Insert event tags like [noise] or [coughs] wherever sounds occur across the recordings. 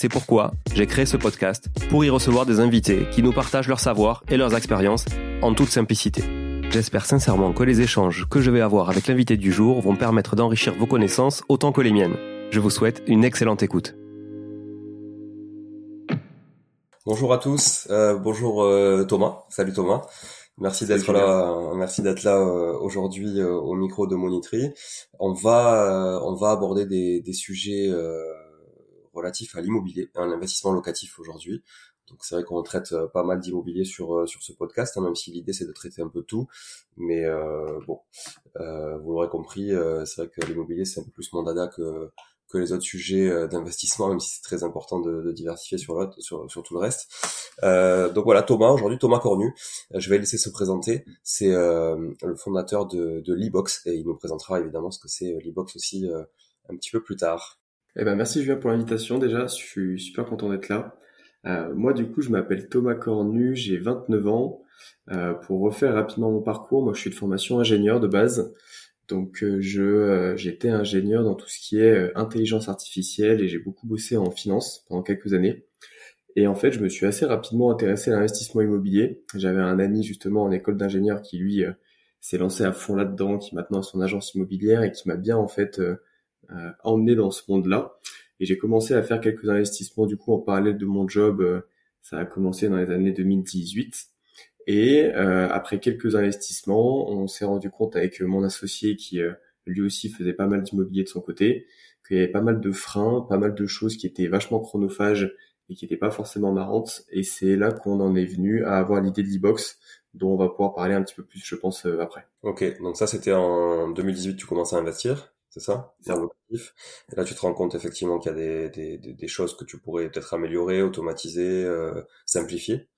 C'est pourquoi j'ai créé ce podcast pour y recevoir des invités qui nous partagent leur savoir et leurs expériences en toute simplicité. J'espère sincèrement que les échanges que je vais avoir avec l'invité du jour vont permettre d'enrichir vos connaissances autant que les miennes. Je vous souhaite une excellente écoute. Bonjour à tous, euh, bonjour euh, Thomas, salut Thomas. Merci d'être là, merci d'être là euh, aujourd'hui euh, au micro de Monitry. On va on va aborder des, des sujets relatifs à l'immobilier, à l'investissement locatif aujourd'hui. Donc c'est vrai qu'on traite pas mal d'immobilier sur sur ce podcast, hein, même si l'idée c'est de traiter un peu tout. Mais bon, vous l'aurez compris, c'est vrai que l'immobilier c'est un peu plus mon dada que que les autres sujets euh, d'investissement, même si c'est très important de, de diversifier sur, l'autre, sur, sur tout le reste. Euh, donc voilà, Thomas, aujourd'hui, Thomas Cornu, euh, je vais laisser se présenter. C'est euh, le fondateur de, de et il nous présentera évidemment ce que c'est euh, l'e-box aussi un petit peu plus tard. Eh ben, merci Julien pour l'invitation déjà, je suis super content d'être là. moi du coup, je m'appelle Thomas Cornu, j'ai 29 ans. pour refaire rapidement mon parcours, moi je suis de formation ingénieur de base. Donc euh, je euh, j'étais ingénieur dans tout ce qui est euh, intelligence artificielle et j'ai beaucoup bossé en finance pendant quelques années. Et en fait, je me suis assez rapidement intéressé à l'investissement immobilier. J'avais un ami justement en école d'ingénieur qui lui s'est lancé à fond là-dedans, qui maintenant a son agence immobilière et qui m'a bien en fait emmené dans ce monde-là. Et j'ai commencé à faire quelques investissements du coup en parallèle de mon job. ça a commencé dans les années 2018. Et euh, après quelques investissements, on s'est rendu compte avec mon associé qui euh, lui aussi faisait pas mal d'immobilier de son côté, qu'il y avait pas mal de freins, pas mal de choses qui étaient vachement chronophages et qui n'étaient pas forcément marrantes. Et c'est là qu'on en est venu à avoir l'idée de l'e-box, dont on va pouvoir parler un petit peu plus, je pense, euh, après. Ok, donc ça c'était en 2018, tu commences à investir, c'est ça C'est Et là tu te rends compte effectivement qu'il y a des, des, des, choses que tu pourrais peut-être améliorer, automatiser, euh, simplifier.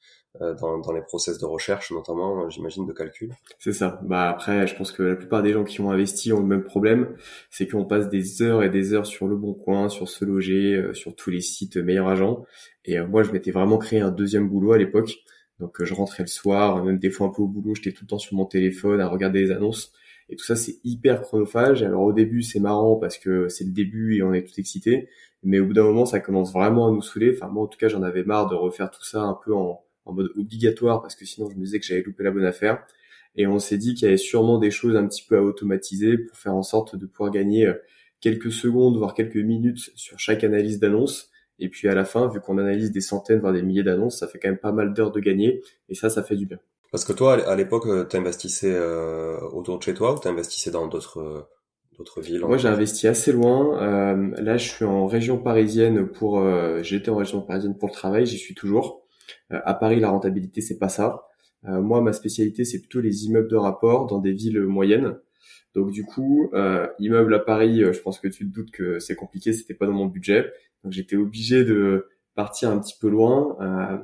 Euh, dans, dans, les process de recherche notamment, j'imagine, de calcul. C'est ça. Bah après, je pense que la plupart des gens qui ont investi ont le même problème, c'est qu'on passe des heures et des heures sur le bon coin, sur se loger, euh, sur tous les sites meilleurs agents. Et euh, moi, je m'étais vraiment créé un deuxième boulot à l'époque. Donc je rentrais le soir, même des fois un peu au boulot, j'étais tout le temps sur mon téléphone à regarder les annonces. Et tout ça, c'est hyper chronophage. Alors au début, c'est marrant parce que c'est le début et on est tout excité. Mais au bout d'un moment, ça commence vraiment à nous saouler. Enfin, moi, en tout cas, j'en avais marre de refaire tout ça un peu en, mode obligatoire parce que sinon je me disais que j'avais loupé la bonne affaire. Et on s'est dit qu'il y avait sûrement des choses un petit peu à automatiser pour faire en sorte de pouvoir gagner euh, quelques secondes, voire quelques minutes sur chaque analyse d'annonce. Et puis à la fin, vu qu'on analyse des centaines, voire des milliers d'annonces, ça fait quand même pas mal d'heures de gagner. Et ça, ça fait du bien. Parce que toi, à l'époque, euh, tu investissais euh, autour de chez toi ou tu investissais dans d'autres d'autres villes Moi, j'ai investi assez loin. là, je suis en région parisienne pour. J'étais en région parisienne pour le travail, j'y suis toujours. Euh, à Paris, la rentabilité, c'est pas ça. Euh, moi, ma spécialité, c'est plutôt les immeubles de rapport dans des villes moyennes. Donc du coup, euh, immeuble à Paris, euh, je pense que tu te doutes que c'est compliqué, c'était pas dans mon budget. Donc j'étais obligé de partir un petit peu loin. Euh,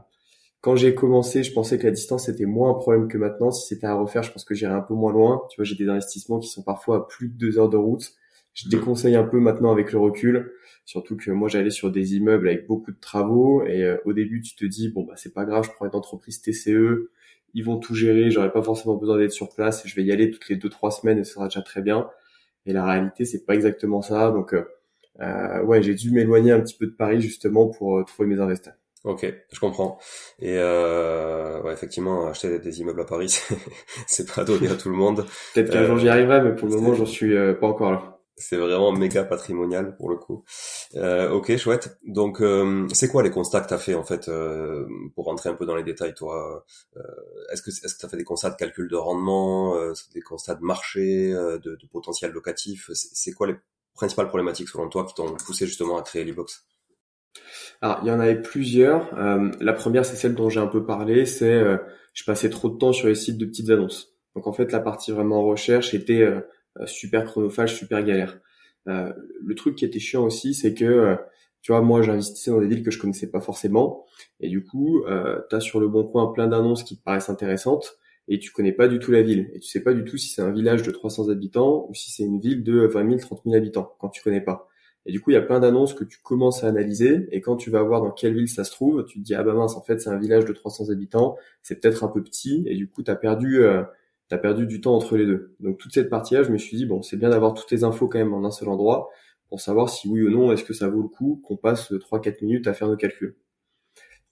quand j'ai commencé, je pensais que la distance était moins un problème que maintenant. Si c'était à refaire, je pense que j'irais un peu moins loin. Tu vois, j'ai des investissements qui sont parfois à plus de deux heures de route. Je déconseille un peu maintenant avec le recul, surtout que moi j'allais sur des immeubles avec beaucoup de travaux et euh, au début tu te dis bon bah c'est pas grave, je prends une entreprise TCE, ils vont tout gérer, j'aurais pas forcément besoin d'être sur place, je vais y aller toutes les deux trois semaines et ce sera déjà très bien. Et la réalité, c'est pas exactement ça. Donc, euh, euh, ouais, j'ai dû m'éloigner un petit peu de Paris justement pour euh, trouver mes investisseurs. Ok, je comprends. Et euh, ouais, effectivement, acheter des immeubles à Paris, [laughs] c'est pas donné à tout le monde. Peut-être qu'un jour j'y arriverai, mais pour le moment, j'en suis pas encore là. C'est vraiment méga patrimonial pour le coup. Euh, ok, chouette. Donc, euh, c'est quoi les constats que tu as fait en fait euh, pour rentrer un peu dans les détails, toi euh, Est-ce que est-ce que tu as fait des constats de calcul de rendement, euh, des constats de marché, de, de, potentiel locatif? C'est quoi les principales problématiques selon toi qui t'ont poussé justement à créer l'e-box? Alors, il y en avait plusieurs. la première, c'est celle dont j'ai un peu parlé. C'est je passais trop de temps sur les sites de petites annonces. Donc en fait, la partie vraiment recherche était euh, super chronophage, super galère. Euh, le truc qui était chiant aussi, c'est que euh, tu vois, moi j'investissais dans des villes que je connaissais pas forcément, et du coup, euh, tu as sur le bon coin plein d'annonces qui te paraissent intéressantes, et tu connais pas du tout la ville, et tu sais pas du tout si c'est un village de 300 habitants ou si c'est une ville de 20 000, 30 000 habitants, quand tu connais pas. Et du coup, il y a plein d'annonces que tu commences à analyser, et quand tu vas voir dans quelle ville ça se trouve, tu te dis, ah bah mince, en fait, c'est un village de 300 habitants, c'est peut-être un peu petit, et du coup, tu as perdu t'as perdu du temps entre les deux. Donc toute cette partie-là, je me suis dit bon, c'est bien d'avoir toutes les infos quand même en un seul endroit pour savoir si oui ou non est-ce que ça vaut le coup qu'on passe 3-4 minutes à faire nos calculs.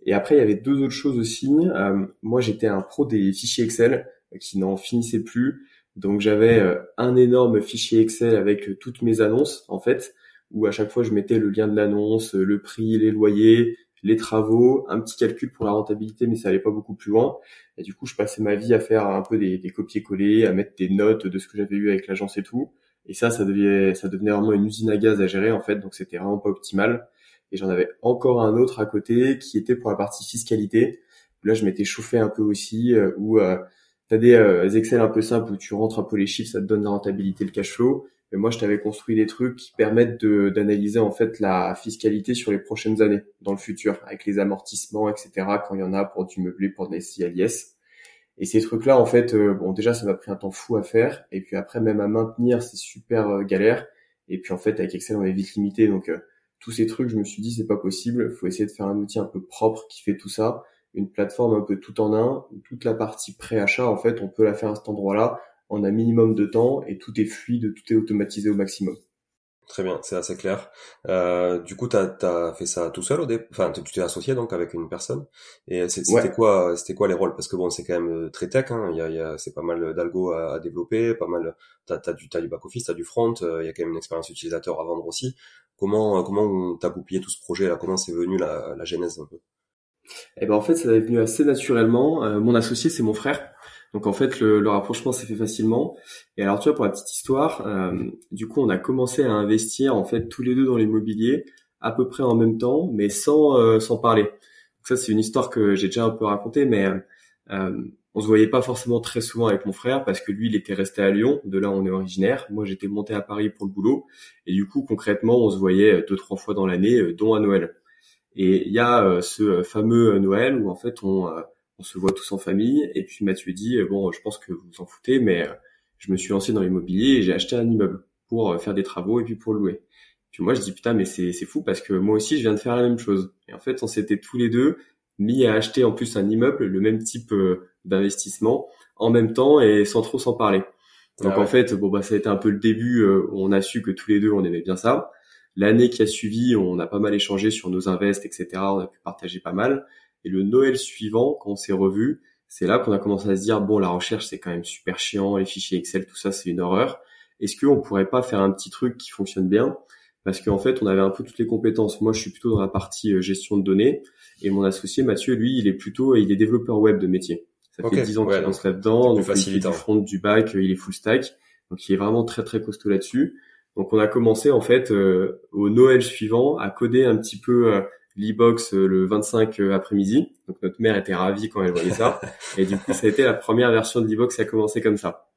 Et après, il y avait deux autres choses aussi. Euh, moi, j'étais un pro des fichiers Excel qui n'en finissait plus. Donc j'avais euh, un énorme fichier Excel avec toutes mes annonces en fait, où à chaque fois je mettais le lien de l'annonce, le prix, les loyers, les travaux, un petit calcul pour la rentabilité, mais ça allait pas beaucoup plus loin. Et du coup, je passais ma vie à faire un peu des, des copier-coller, à mettre des notes de ce que j'avais eu avec l'agence et tout. Et ça, ça devenait, ça devenait vraiment une usine à gaz à gérer en fait, donc c'était vraiment pas optimal. Et j'en avais encore un autre à côté qui était pour la partie fiscalité. Là, je m'étais chauffé un peu aussi, euh, où euh, tu as des euh, Excel un peu simples où tu rentres un peu les chiffres, ça te donne la rentabilité, le cash flow. Mais moi, je t'avais construit des trucs qui permettent d'analyser en fait la fiscalité sur les prochaines années, dans le futur, avec les amortissements, etc. Quand il y en a pour du meublé, pour des CILIS. Et ces trucs-là, en fait, euh, bon, déjà, ça m'a pris un temps fou à faire. Et puis après, même à maintenir, c'est super euh, galère. Et puis en fait, avec Excel, on est vite limité. Donc euh, tous ces trucs, je me suis dit, c'est pas possible. Faut essayer de faire un outil un peu propre qui fait tout ça, une plateforme un peu tout en un. Toute la partie pré-achat, en fait, on peut la faire à cet endroit-là en un minimum de temps et tout est fluide, tout est automatisé au maximum. Très bien, c'est assez clair. Euh, du coup, tu as, fait ça tout seul au début Enfin, tu t'es associé donc avec une personne. Et c'était quoi, c'était quoi les rôles? Parce que bon, c'est quand même euh, très tech. Hein. Il y a, il y a c'est pas mal d'algo à, développer, pas mal. T'as as du, as du back office, t'as du front. Euh, il y a quand même une expérience utilisateur à vendre aussi. Comment, comment t'as goupillé tout ce projet là? Comment c'est venu la, la genèse un peu? Eh ben en fait, ça est venu assez naturellement. mon associé, c'est mon frère. Donc en fait, le, le rapprochement s'est fait facilement. Et alors tu vois, pour la petite histoire, euh, du coup, on a commencé à investir en fait tous les deux dans l'immobilier à peu près en même temps, mais sans euh, sans parler. Donc ça, c'est une histoire que j'ai déjà un peu racontée, mais euh, on se voyait pas forcément très souvent avec mon frère parce que lui, il était resté à Lyon. De là, on est originaire. Moi, j'étais monté à Paris pour le boulot. Et du coup, concrètement, on se voyait deux trois fois dans l'année, euh, dont à Noël. Et il y a euh, ce fameux Noël où en fait on on se voit tous en famille. Et puis Mathieu dit euh, bon, je pense que vous vous en foutez, mais euh, je me suis lancé dans l'immobilier et j'ai acheté un immeuble pour euh, faire des travaux et puis pour le louer. Puis moi je dis putain mais c'est fou parce que moi aussi je viens de faire la même chose. Et en fait on s'était tous les deux mis à acheter en plus un immeuble, le même type d'investissement en même temps et sans trop s'en parler. Donc ah en fait bon bah ça a été un peu le début où on a su que tous les deux on aimait bien ça. L'année qui a suivi, on a pas mal échangé sur nos invests, etc. On a pu partager pas mal. Et le Noël suivant, quand on s'est revu, c'est là qu'on a commencé à se dire bon, la recherche c'est quand même super chiant, les fichiers Excel, tout ça c'est une horreur. Est-ce qu'on pourrait pas faire un petit truc qui fonctionne bien? Parce qu'en fait, on avait un peu toutes les compétences. Moi, je suis plutôt dans la partie euh, gestion de données, et mon associé Mathieu, lui, il est plutôt, il est développeur web de métier. Ça fait 10 ans qu'il lance là-dedans, donc il fait du front, du back, il est full stack, donc il est vraiment très très costaud là-dessus. Donc on a commencé en fait euh, au Noël suivant à coder un petit peu euh, l'e-box euh, le 25 euh, après-midi. Donc notre mère était ravie quand elle voyait ça. [laughs] et du coup, ça a été la première version de l'e-box qui a commencé comme ça.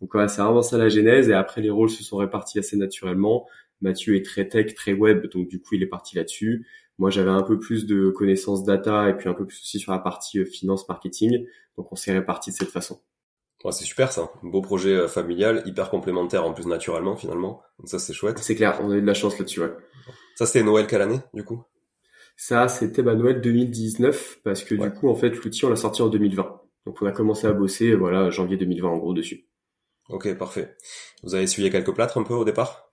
Donc voilà, c'est vraiment ça la genèse. Et après, les rôles se sont répartis assez naturellement. Mathieu est très tech, très web, donc du coup, il est parti là-dessus. Moi, j'avais un peu plus de connaissances data et puis un peu plus aussi sur la partie euh, finance, marketing. Donc, on s'est répartis de cette façon. Ouais, c'est super ça, un beau projet familial, hyper complémentaire en plus naturellement finalement. Donc ça c'est chouette. C'est clair, on a eu de la chance là-dessus. Ouais. Ça c'était Noël quelle année du coup? Ça c'était bah, Noël 2019 parce que du coup en fait l'outil on l'a sorti en 2020. Donc on a commencé à bosser voilà janvier 2020 en gros dessus. Ok parfait. Vous avez essuyé quelques plâtres un peu au départ?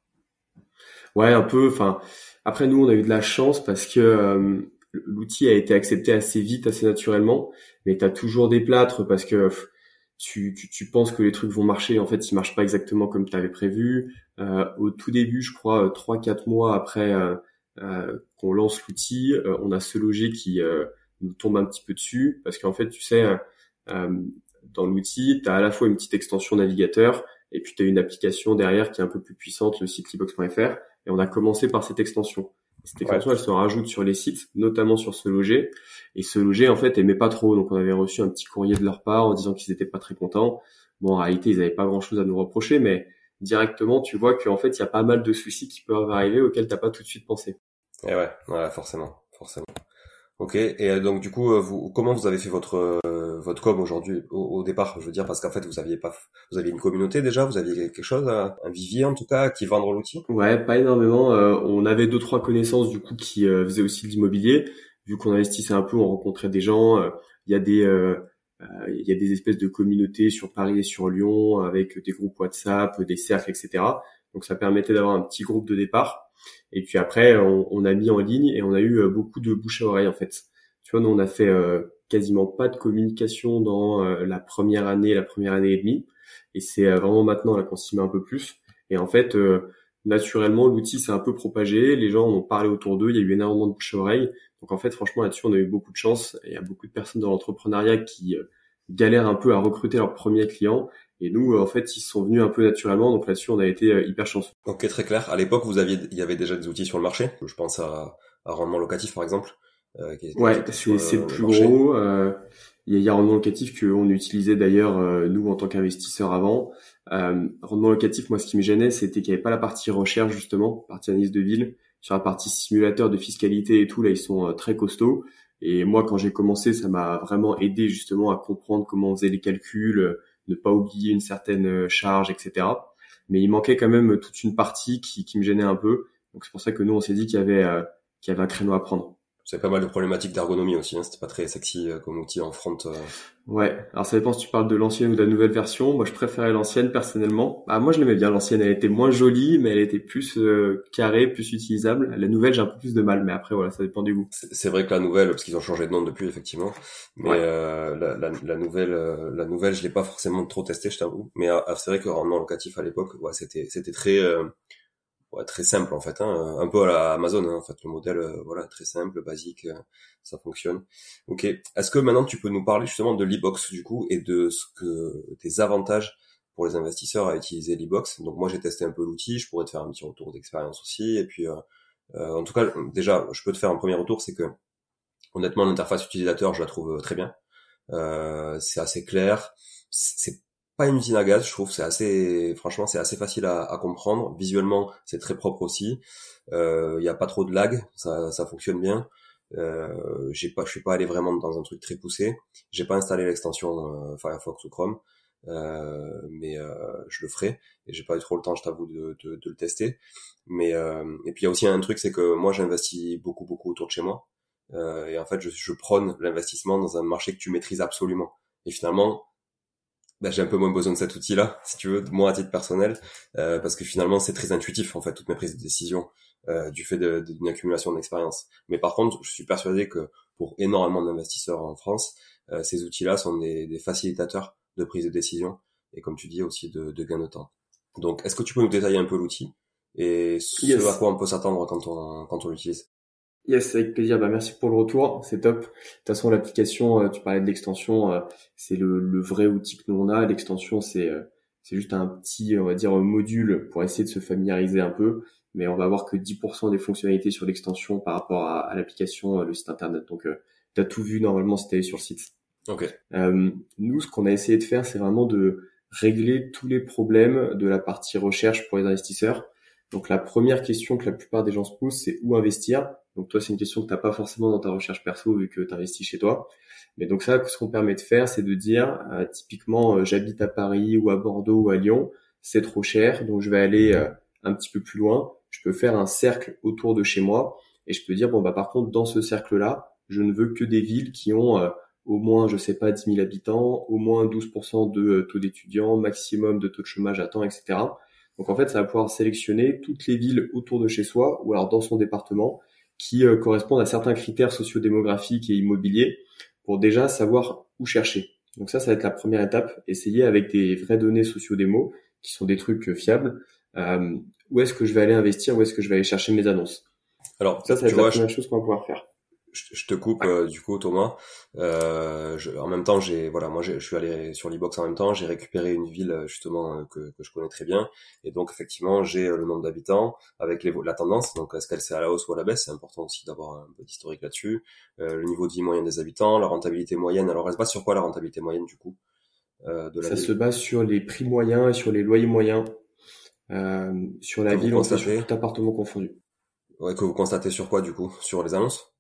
Ouais un peu. Enfin après nous on a eu de la chance parce que euh, l'outil a été accepté assez vite, assez naturellement. Mais t'as toujours des plâtres parce que tu, tu, tu, penses que les trucs vont marcher, en fait, ils marchent pas exactement comme tu avais prévu. Euh, au tout début, je crois, euh, trois quatre mois après euh, qu'on lance l'outil, euh, on a ce loger qui nous tombe un petit peu dessus, parce qu'en fait, tu sais, dans l'outil, tu as à la fois une petite extension navigateur, et puis tu as une application derrière qui est un peu plus puissante, le site libox.fr, et on a commencé par cette extension. Cette extension, elle se rajoute sur les sites, notamment sur ce loger. Et ce loger, en fait, aimait pas trop. Donc, on avait reçu un petit courrier de leur part en disant qu'ils étaient pas très contents. Bon, en réalité, ils avaient pas grand chose à nous reprocher, mais directement, tu vois qu'en fait, il y a pas mal de soucis qui peuvent arriver auxquels t'as pas tout de suite pensé. Et ouais, ouais, forcément, forcément. Ok. Et euh, donc, du coup, euh, vous, comment vous avez fait votre votre com aujourd'hui au, départ Je veux dire parce qu'en fait vous aviez pas, vous aviez une communauté déjà, vous aviez quelque chose, un vivier en tout cas, qui vendre l'outil? Ouais, pas énormément. Euh, on avait deux trois connaissances du coup qui euh, faisaient aussi de l'immobilier. Vu qu'on investissait un peu, on rencontrait des gens. Euh, il y a des il y a des espèces de communautés sur Paris et sur Lyon avec des groupes WhatsApp, des cercles, etc. Donc ça permettait d'avoir un petit groupe de départ. Et puis après, on, on, a mis en ligne et on a eu beaucoup de bouche à oreille en fait. Tu vois, nous on a fait quasiment pas de communication dans euh, la première année, la première année et demie. Et c'est euh, vraiment maintenant là qu'on s'y met un peu plus. Et en fait, euh, naturellement, l'outil s'est un peu propagé. Les gens en ont parlé autour d'eux. Il y a eu énormément de bouche à oreille. Donc en fait, franchement, là-dessus, on a eu beaucoup de chance. Il y a beaucoup de personnes dans l'entrepreneuriat qui galèrent un peu à recruter leurs premiers clients. Et nous, en fait, ils sont venus un peu naturellement. Donc là-dessus, on a été hyper chanceux. Ok, très clair. À l'époque, vous aviez, il y avait déjà des outils sur le marché. Je pense à, à rendement locatif, par exemple. Euh, ouais, c'est le plus gros. Euh, il y a, rendement locatif qu'on utilisait d'ailleurs euh, nous en tant qu'investisseurs avant. Euh, rendement locatif, moi, ce qui me gênait, c'était qu'il n'y avait pas la partie recherche justement, partie analyse de ville. Sur la partie simulateur de fiscalité et tout, là, ils sont très costauds. Et moi, quand j'ai commencé, ça m'a vraiment aidé justement à comprendre comment on faisait les calculs, ne pas oublier une certaine charge, etc. Mais il manquait quand même toute une partie qui, qui me gênait un peu. Donc c'est pour ça que nous, on s'est dit qu'il y avait qu'il y avait un créneau à prendre. C'est pas mal de problématiques d'ergonomie aussi, hein. c'était pas très sexy euh, comme outil en front. Euh. Ouais, alors ça dépend si tu parles de l'ancienne ou de la nouvelle version. Moi je préférais l'ancienne personnellement. Ah moi je l'aimais bien l'ancienne, elle était moins jolie mais elle était plus euh, carrée, plus utilisable. La nouvelle j'ai un peu plus de mal mais après voilà, ça dépend du goût. C'est vrai que la nouvelle, parce qu'ils ont changé de nom depuis effectivement, mais la, la, la, nouvelle, la nouvelle je l'ai pas forcément trop testé je t'avoue. Mais c'est vrai que rendement locatif à l'époque, ouais, c'était c'était très ouais, très simple en fait, hein, un peu à la Amazon hein, en fait, le modèle euh, voilà très simple, basique, euh, ça fonctionne. Ok. Est-ce que maintenant tu peux nous parler justement de l'e-box du coup et de ce que des avantages pour les investisseurs à utiliser l'e-box? Donc moi j'ai testé un peu l'outil, je pourrais te faire un petit retour d'expérience aussi. Et puis euh, en tout cas déjà je peux te faire un premier retour, c'est que honnêtement l'interface utilisateur je la trouve très bien. c'est assez clair, c'est pas une usine à gaz, je trouve. C'est assez, franchement, c'est assez facile à, à, comprendre. Visuellement, c'est très propre aussi. Il euh, n'y a pas trop de lag, ça, ça fonctionne bien. Euh, j'ai pas, je suis pas allé vraiment dans un truc très poussé. J'ai pas installé l'extension euh, Firefox ou Chrome, euh, mais euh, je le ferai. Et j'ai pas eu trop le temps, je t'avoue, de, de, de, le tester. Mais euh, et puis il y a aussi un truc, c'est que moi j'investis beaucoup beaucoup autour de chez moi. et en fait, je, je prône l'investissement dans un marché que tu maîtrises absolument. Et finalement, bah, j'ai un peu moins besoin de cet outil-là, si tu veux, moi à titre personnel, euh, parce que finalement c'est très intuitif en fait toutes mes prises de décision euh, du fait d'une accumulation d'expérience. Mais par contre, je suis persuadé que pour énormément d'investisseurs en France, euh, ces outils-là sont des, des, facilitateurs de prise de décision et comme tu dis aussi de, de gain de temps. Donc, est-ce que tu peux nous détailler un peu l'outil et ce à quoi on peut s'attendre quand on quand on l'utilise? Yes, avec plaisir. Bah, merci pour le retour. C'est top. De toute façon, l'application, euh, tu parlais de l'extension, euh, c'est le, le, vrai outil que nous on a. L'extension, c'est euh, c'est juste un petit, on va dire, module pour essayer de se familiariser un peu. Mais on va voir que 10% des fonctionnalités sur l'extension par rapport à, à l'application, le site internet. Donc, tu as tout vu normalement si tu sur le site. Ok. nous, ce qu'on a essayé de faire, c'est vraiment de régler tous les problèmes de la partie recherche pour les investisseurs. Donc la première question que la plupart des gens se posent, c'est où investir? Donc toi, c'est une question que tu n'as pas forcément dans ta recherche perso vu que tu investis chez toi. Mais donc ça, ce qu'on permet de faire, c'est de dire, euh, typiquement, euh, j'habite à Paris ou à Bordeaux ou à Lyon, c'est trop cher, donc je vais aller euh, un petit peu plus loin. Je peux faire un cercle autour de chez moi et je peux dire, bon bah par contre, dans ce cercle-là, je ne veux que des villes qui ont au moins, je sais pas, 10 000 habitants, au moins 12% de taux d'étudiants, maximum de taux de chômage à temps, etc. Donc en fait, ça va pouvoir sélectionner toutes les villes autour de chez soi ou alors dans son département qui correspondent à certains critères sociodémographiques et immobiliers pour déjà savoir où chercher. Donc ça, ça va être la première étape, essayer avec des vraies données socio-démo, qui sont des trucs euh, fiables, euh, où est-ce que je vais aller investir, où est-ce que je vais aller chercher mes annonces. Alors, ça, ça va être la première chose qu'on va pouvoir faire je, te coupe euh, du coup Thomas. Euh, je, en même temps, j'ai voilà, moi je suis allé sur l'e-box en même temps, j'ai récupéré une ville euh, justement euh, que, que, je connais très bien, et donc effectivement j'ai le nombre d'habitants avec les, la tendance. Donc est-ce qu'elle c'est à la hausse ou à la baisse? C'est important aussi d'avoir un peu d'historique là-dessus. Euh, le niveau de vie moyen des habitants, la rentabilité moyenne. Alors elle se base sur quoi la rentabilité moyenne du coup de la Ça se base sur les prix moyens et sur les loyers moyens. sur la ville, on sur tout appartement confondu. Ouais, que vous constatez sur quoi du coup? Sur les annonces?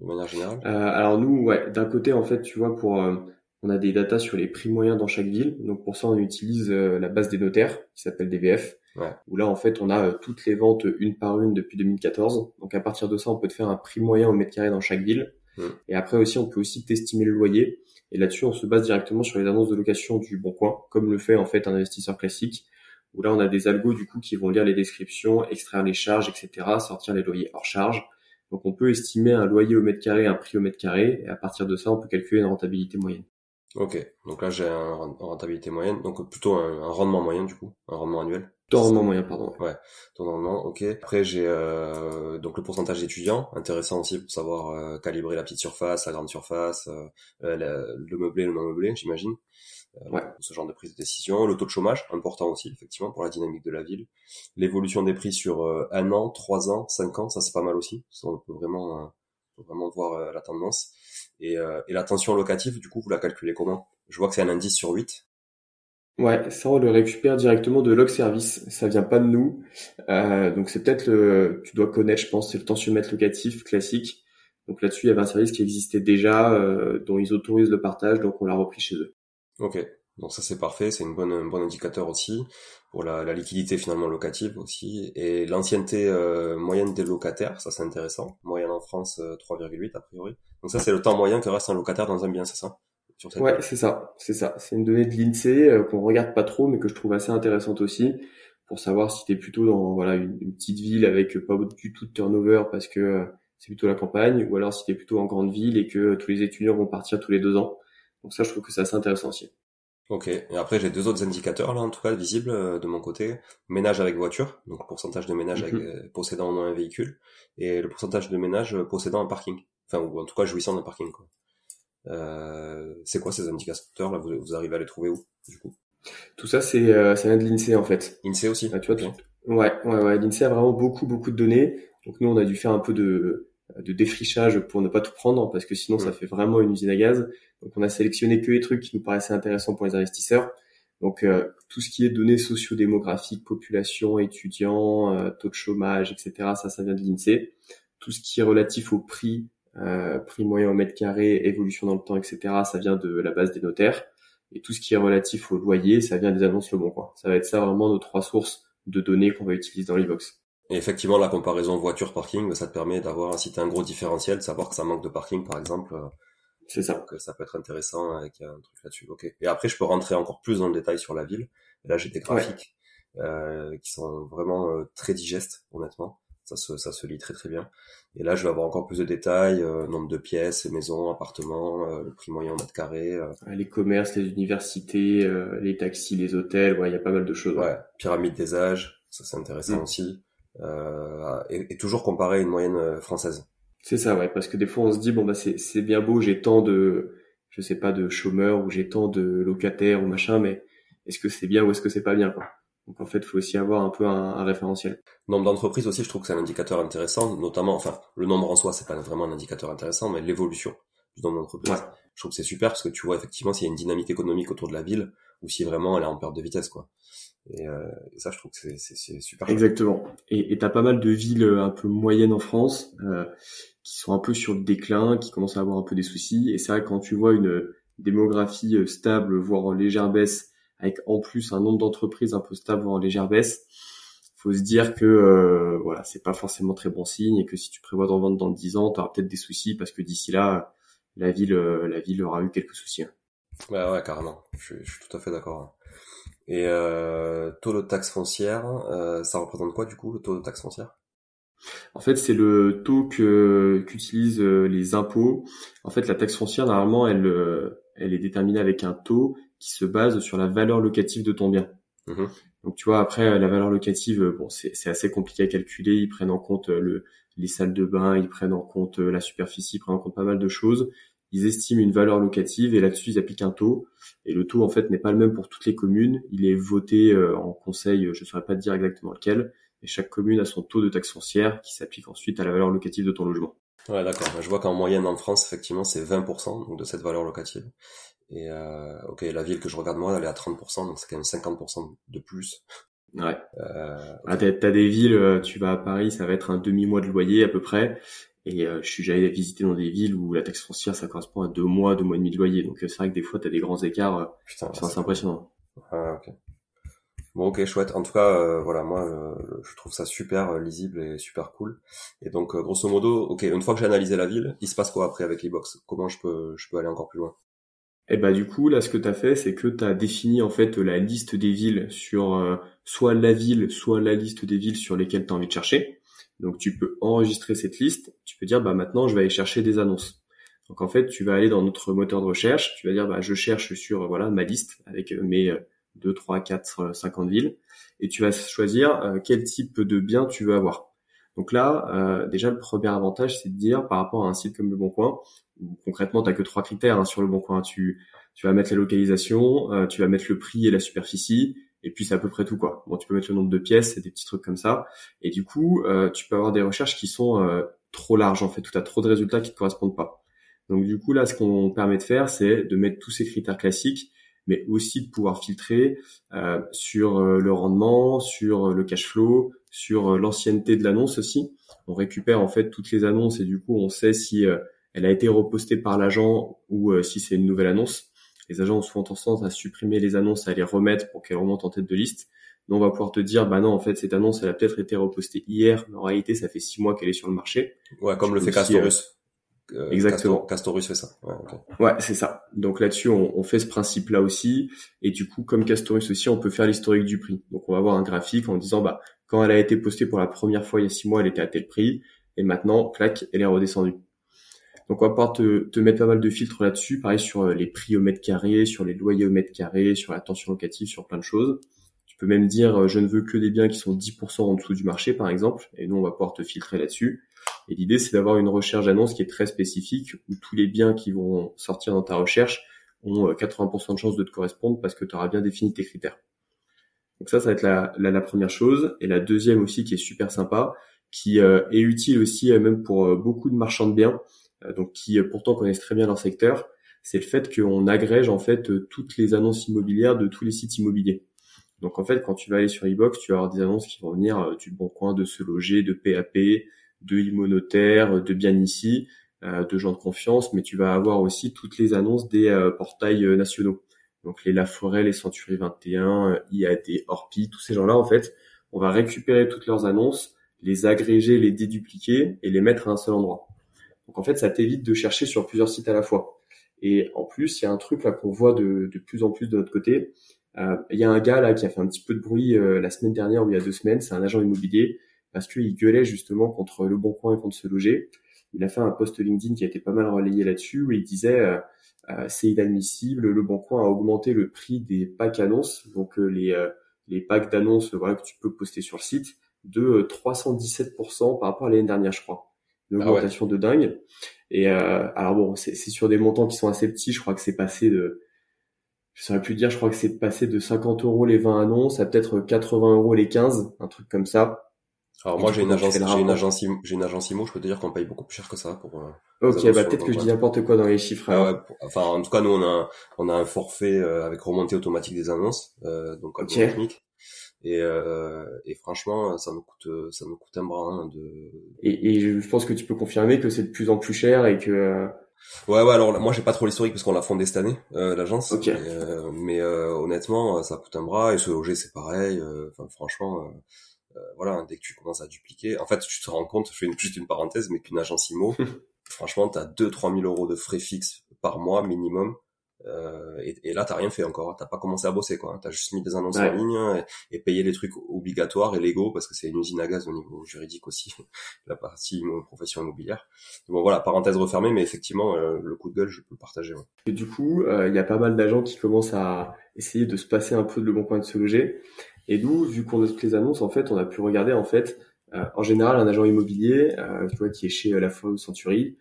De manière générale? Euh, Alors nous, ouais, d'un côté, en fait, tu vois, pour euh, on a des datas sur les prix moyens dans chaque ville. Donc pour ça, on utilise euh, la base des notaires qui s'appelle DVF. Ouais. Où là, en fait, on a toutes les ventes une par une depuis 2014. Donc à partir de ça, on peut te faire un prix moyen au mètre carré dans chaque ville. Mmh. Et après aussi, on peut aussi t'estimer le loyer. Et là-dessus, on se base directement sur les annonces de location du Bon Coin, comme le fait en fait un investisseur classique. Où là, on a des algos du coup qui vont lire les descriptions, extraire les charges, etc., sortir les loyers hors charge donc on peut estimer un loyer au mètre carré, un prix au mètre carré, et à partir de ça, on peut calculer une rentabilité moyenne. Ok, donc là j'ai un, rentabilité moyenne, donc plutôt un, rendement moyen du coup, un rendement annuel. Ton rendement moyen, pardon. Ouais, ton rendement, ok. Après j'ai euh, donc le pourcentage d'étudiants, intéressant aussi pour savoir euh, calibrer la petite surface, la grande surface, euh, le meublé, le non meublé, j'imagine. Euh, ouais. ce genre de prise de décision. Le taux de chômage, important aussi, effectivement, pour la dynamique de la ville. L'évolution des prix sur euh, un an, trois ans, cinq ans, ça c'est pas mal aussi. Ça, on peut vraiment, euh, vraiment voir la tendance. Et, et la tension locative, du coup, vous la calculez comment? Je vois que c'est un indice sur 8. Ouais, ça on le récupère directement de log service. Ça vient pas de nous. Euh, donc c'est peut-être le, tu dois connaître, je pense, c'est le tensiomètre locatif classique. Donc là-dessus, il y avait un service qui existait déjà, euh, dont ils autorisent le partage, donc on l'a repris chez eux. Ok, donc ça c'est parfait, c'est une bonne, un bon indicateur aussi pour la, la, liquidité finalement locative aussi et l'ancienneté euh, moyenne des locataires, ça c'est intéressant. Moyenne en France 3,8 euh, a priori. Donc ça c'est le temps moyen que reste un locataire dans un bien, c'est ça? Ouais, c'est ça, c'est ça. C'est une donnée de l'INSEE euh, qu'on regarde pas trop, mais que je trouve assez intéressante aussi pour savoir si tu es plutôt dans voilà une, petite ville avec pas du tout de turnover parce que c'est plutôt la campagne, ou alors si tu es plutôt en grande ville et que tous les étudiants vont partir tous les deux ans. Donc ça, je trouve que c'est assez intéressant aussi. Ok. Et après, j'ai deux autres indicateurs là, en tout cas visibles euh, de mon côté. Ménage avec voiture, donc pourcentage de ménage avec, mhm. euh, possédant un véhicule, et le pourcentage de ménage possédant un parking. Enfin, ou en tout cas jouissant d'un parking. Quoi. Euh, c'est quoi ces indicateurs là? Vous, vous, arrivez à les trouver où du coup? Tout ça, c'est euh, ça vient de l'Insee en fait. Insee aussi. Ah, tu vois, Ouais, ouais, ouais. L'Insee a vraiment beaucoup, beaucoup de données. Donc nous, on a dû faire un peu de de défrichage pour ne pas tout prendre parce que sinon ça fait vraiment une usine à gaz. Donc on a sélectionné que les trucs qui nous paraissaient intéressants pour les investisseurs. Donc euh, tout ce qui est données socio-démographiques, population, étudiants, euh, taux de chômage, etc. Ça, ça vient de l'INSEE. Tout ce qui est relatif au prix, euh, prix moyen au mètre carré, évolution dans le temps, etc. Ça vient de la base des notaires. Et tout ce qui est relatif au loyer, ça vient des annonces Le Bon Coin. Ça va être ça vraiment nos trois sources de données qu'on va utiliser dans l'e-box. Et effectivement, la comparaison voiture-parking, ça te permet d'avoir, si tu un gros différentiel, de savoir que ça manque de parking, par exemple. C'est ça. Donc, ça peut être intéressant avec un truc là-dessus. Ok. Et après, je peux rentrer encore plus dans le détail sur la ville. là, j'ai des graphiques euh, qui sont vraiment euh, très digestes, honnêtement. Ça se, ça se lit très très bien. Et là, je vais avoir encore plus de détails, euh, nombre de pièces, maisons, appartements, euh, le prix moyen en mètre carré. Les commerces, les universités, les taxis, les hôtels, ouais, il y a pas mal de choses. Ouais, pyramide des âges, ça c'est intéressant mm. aussi euh, et, et, toujours comparer à une moyenne euh, française. C'est ça, ouais, parce que des fois on se dit bon bah c'est c'est bien beau, j'ai tant de je sais pas de chômeurs ou j'ai tant de locataires ou machin, mais est-ce que c'est bien ou est-ce que c'est pas bien quoi? Donc en fait, il faut aussi avoir un peu un, un référentiel. Nombre d'entreprises aussi, je trouve que c'est un indicateur intéressant, notamment, enfin le nombre en soi, c'est pas vraiment un indicateur intéressant, mais l'évolution du nombre d'entreprises. Je trouve que c'est super parce que tu vois effectivement s'il y a une dynamique économique autour de la ville, ou si vraiment elle est en perte de vitesse, quoi. Et, euh, ça, je trouve que c'est super. Exactement. Et t'as pas mal de villes un peu moyennes en France euh, qui sont un peu sur le déclin, qui commencent à avoir un peu des soucis. Et c'est vrai quand tu vois une démographie stable, voire en légère baisse, avec en plus un nombre d'entreprises un peu stable, voire en légère baisse, faut se dire que euh, voilà, c'est pas forcément très bon signe et que si tu prévois d'en vendre dans 10 ans, tu peut-être des soucis parce que d'ici là, la ville, euh, la ville aura eu quelques soucis. Hein. Ouais, ouais, carrément. Je, je suis tout à fait d'accord. Hein. Et euh, taux de taxe foncière, euh, ça représente quoi du coup le taux de taxe foncière? En fait, c'est le taux que qu'utilisent euh, les impôts. En fait, la taxe foncière normalement, elle, elle est déterminée avec un taux qui se base sur la valeur locative de ton bien. Mmh donc tu vois, après la valeur locative, bon, c'est assez compliqué à calculer. Ils prennent en compte euh, le, les salles de bain, ils prennent en compte euh, la superficie, ils prennent en compte pas mal de choses. Ils estiment une valeur locative et là-dessus ils appliquent un taux. Et le taux en fait n'est pas le même pour toutes les communes. Il est voté euh, en conseil, je ne saurais pas te dire exactement lequel. Et chaque commune a son taux de taxe foncière qui s'applique ensuite à la valeur locative de ton logement. Ouais, d'accord. Je vois qu'en moyenne en France, effectivement, c'est 20% donc de cette valeur locative. Et euh, ok, la ville que je regarde moi, elle est à 30%, donc c'est quand même 50% de plus. Ouais. Euh, ah, t'as, des villes, euh, tu vas à Paris, ça va être un demi-mois de loyer à peu près. Et euh, je suis jamais visiter dans des villes où la taxe foncière, ça correspond à deux mois, deux mois et demi de loyer. Donc euh, c'est vrai que des fois, t'as des grands écarts. Putain, c'est impressionnant. Ah, ok. Bon, ok, chouette. En tout cas, voilà, moi, je trouve ça super lisible et super cool. Et donc, grosso modo, ok, une fois que j'ai analysé la ville, il se passe quoi après avec l'e-box? Comment je peux, je peux aller encore plus loin? Et bah du coup là ce que tu as fait c'est que tu as défini en fait la liste des villes sur euh, soit la ville, soit la liste des villes sur lesquelles tu as envie de chercher. Donc tu peux enregistrer cette liste, tu peux dire bah maintenant je vais aller chercher des annonces. Donc en fait, tu vas aller dans notre moteur de recherche, tu vas dire bah je cherche sur voilà ma liste avec mes 2 3 4 50 villes et tu vas choisir euh, quel type de bien tu veux avoir. Donc là, euh, déjà le premier avantage, c'est de dire par rapport à un site comme Le Bon Coin, concrètement, tu que trois critères hein, sur Le Bon Coin. Tu, tu vas mettre la localisation, euh, tu vas mettre le prix et la superficie, et puis c'est à peu près tout quoi. Bon, tu peux mettre le nombre de pièces et des petits trucs comme ça. Et du coup, euh, tu peux avoir des recherches qui sont euh, trop larges en fait, où tu as trop de résultats qui ne correspondent pas. Donc du coup là, ce qu'on permet de faire, c'est de mettre tous ces critères classiques, mais aussi de pouvoir filtrer euh, sur le rendement, sur le cash flow, sur l'ancienneté de l'annonce aussi. On récupère en fait toutes les annonces et du coup on sait si elle a été repostée par l'agent ou si c'est une nouvelle annonce les agents ont souvent tendance à supprimer les annonces, à les remettre pour qu'elles remontent en tête de liste. Nous, on va pouvoir te dire, bah non, en fait, cette annonce, elle a peut-être été repostée hier, mais en réalité, ça fait six mois qu'elle est sur le marché. Ouais, comme le fait Castorus. Euh, Exactement. Castorus fait ça. Ouais, ouais c'est ça. Donc là-dessus, on, on, fait ce principe-là aussi. Et du coup, comme Castorus aussi, on peut faire l'historique du prix. Donc on va avoir un graphique en disant, bah, quand elle a été postée pour la première fois il y a six mois, elle était à tel prix. Et maintenant, clac, elle est redescendue. Donc on va pouvoir te, te mettre pas mal de filtres là-dessus, pareil sur euh, les prix au mètre carré, sur les loyers au mètre carré, sur la tension locative, sur plein de choses. Tu peux même dire euh, je ne veux que des biens qui sont 10% en dessous du marché par exemple, et nous on va pouvoir te filtrer là-dessus. Et l'idée c'est d'avoir une recherche d'annonce qui est très spécifique, où tous les biens qui vont sortir dans ta recherche ont 80% euh, de chances de te correspondre parce que tu auras bien défini tes critères. Donc ça, ça va être la, la, première chose. Et la deuxième aussi qui est super sympa, qui est utile aussi même pour beaucoup de marchands de biens, donc qui euh, pourtant connaissent très bien leur secteur, c'est le fait qu'on agrège en fait euh, toutes les annonces immobilières de tous les sites immobiliers. Donc en fait, quand tu vas aller sur e-box, tu vas avoir des annonces qui vont venir du Bon Coin, de Se Loger, de PAP, de Immonotaire, de Bien Ici, de gens de confiance, mais tu vas avoir aussi toutes les annonces des portails nationaux. Donc les La Forêt, les Century 21, IAD, Orpi, tous ces gens-là en fait, on va récupérer toutes leurs annonces, les agréger, les dédupliquer et les mettre à un seul endroit. Donc en fait, ça t'évite de chercher sur plusieurs sites à la fois. Et en plus, il y a un truc là qu'on voit de, plus en plus de notre côté. Euh, il y a un gars là qui a fait un petit peu de bruit euh, la semaine dernière ou il y a deux semaines. C'est un agent immobilier parce qu'il gueulait justement contre le et contre se loger. Il a fait un post LinkedIn qui a été pas mal relayé là-dessus où il disait euh, c'est inadmissible. Le bon a augmenté le prix des packs annonces, donc les les packs d'annonces voilà que tu peux poster sur le site de 317% par rapport à l'année dernière, je crois une ah augmentation de dingue. Et euh, alors bon, c'est sur des montants qui sont assez petits. Je crois que c'est passé de, je saurais plus dire, je crois que c'est passé de 50 euros les 20 annonces à peut-être 80 euros les 15, un truc comme ça. Alors moi j'ai une agence, j'ai une agence, j'ai une agence IMO, je peux te dire qu'on paye beaucoup plus cher que ça pour. Euh, ok, bah peut-être que je dis n'importe quoi dans les chiffres. Ah ouais, enfin en tout cas nous on a on a un forfait euh, avec remontée automatique des annonces, euh, donc. Et, euh, et franchement ça nous coûte ça nous coûte un bras hein, de. Et, et je pense que tu peux confirmer que c'est de plus en plus cher et que. Ouais ouais alors moi j'ai pas trop l'historique parce qu'on l'a fondé cette année euh, l'agence. Ok. mais honnêtement ça coûte un bras et se loger c'est pareil. Enfin franchement euh, voilà, dès que tu commences à dupliquer, en fait, tu te rends compte, je fais une, juste une parenthèse, mais qu'une agence IMO, [laughs] franchement, t'as 2-3 000 euros de frais fixes par mois minimum. Euh, et, et, là, t'as rien fait encore. T'as pas commencé à bosser, quoi. T'as juste mis des annonces en ligne et, payé les trucs obligatoires et légaux parce que c'est une usine à gaz au niveau juridique aussi, [laughs] la partie profession immobilière. Bon, voilà, parenthèse refermée, mais effectivement, euh, le coup de gueule, je peux le partager. Et du coup, euh, il y a pas mal d'agents qui commencent à essayer de se passer un peu de le bon point de se loger. Et nous, vu qu'on a toutes les annonces, en fait, on a pu regarder, en fait, euh, en général, un agent immobilier, euh, tu vois, qui est chez euh, La Folle ou Century,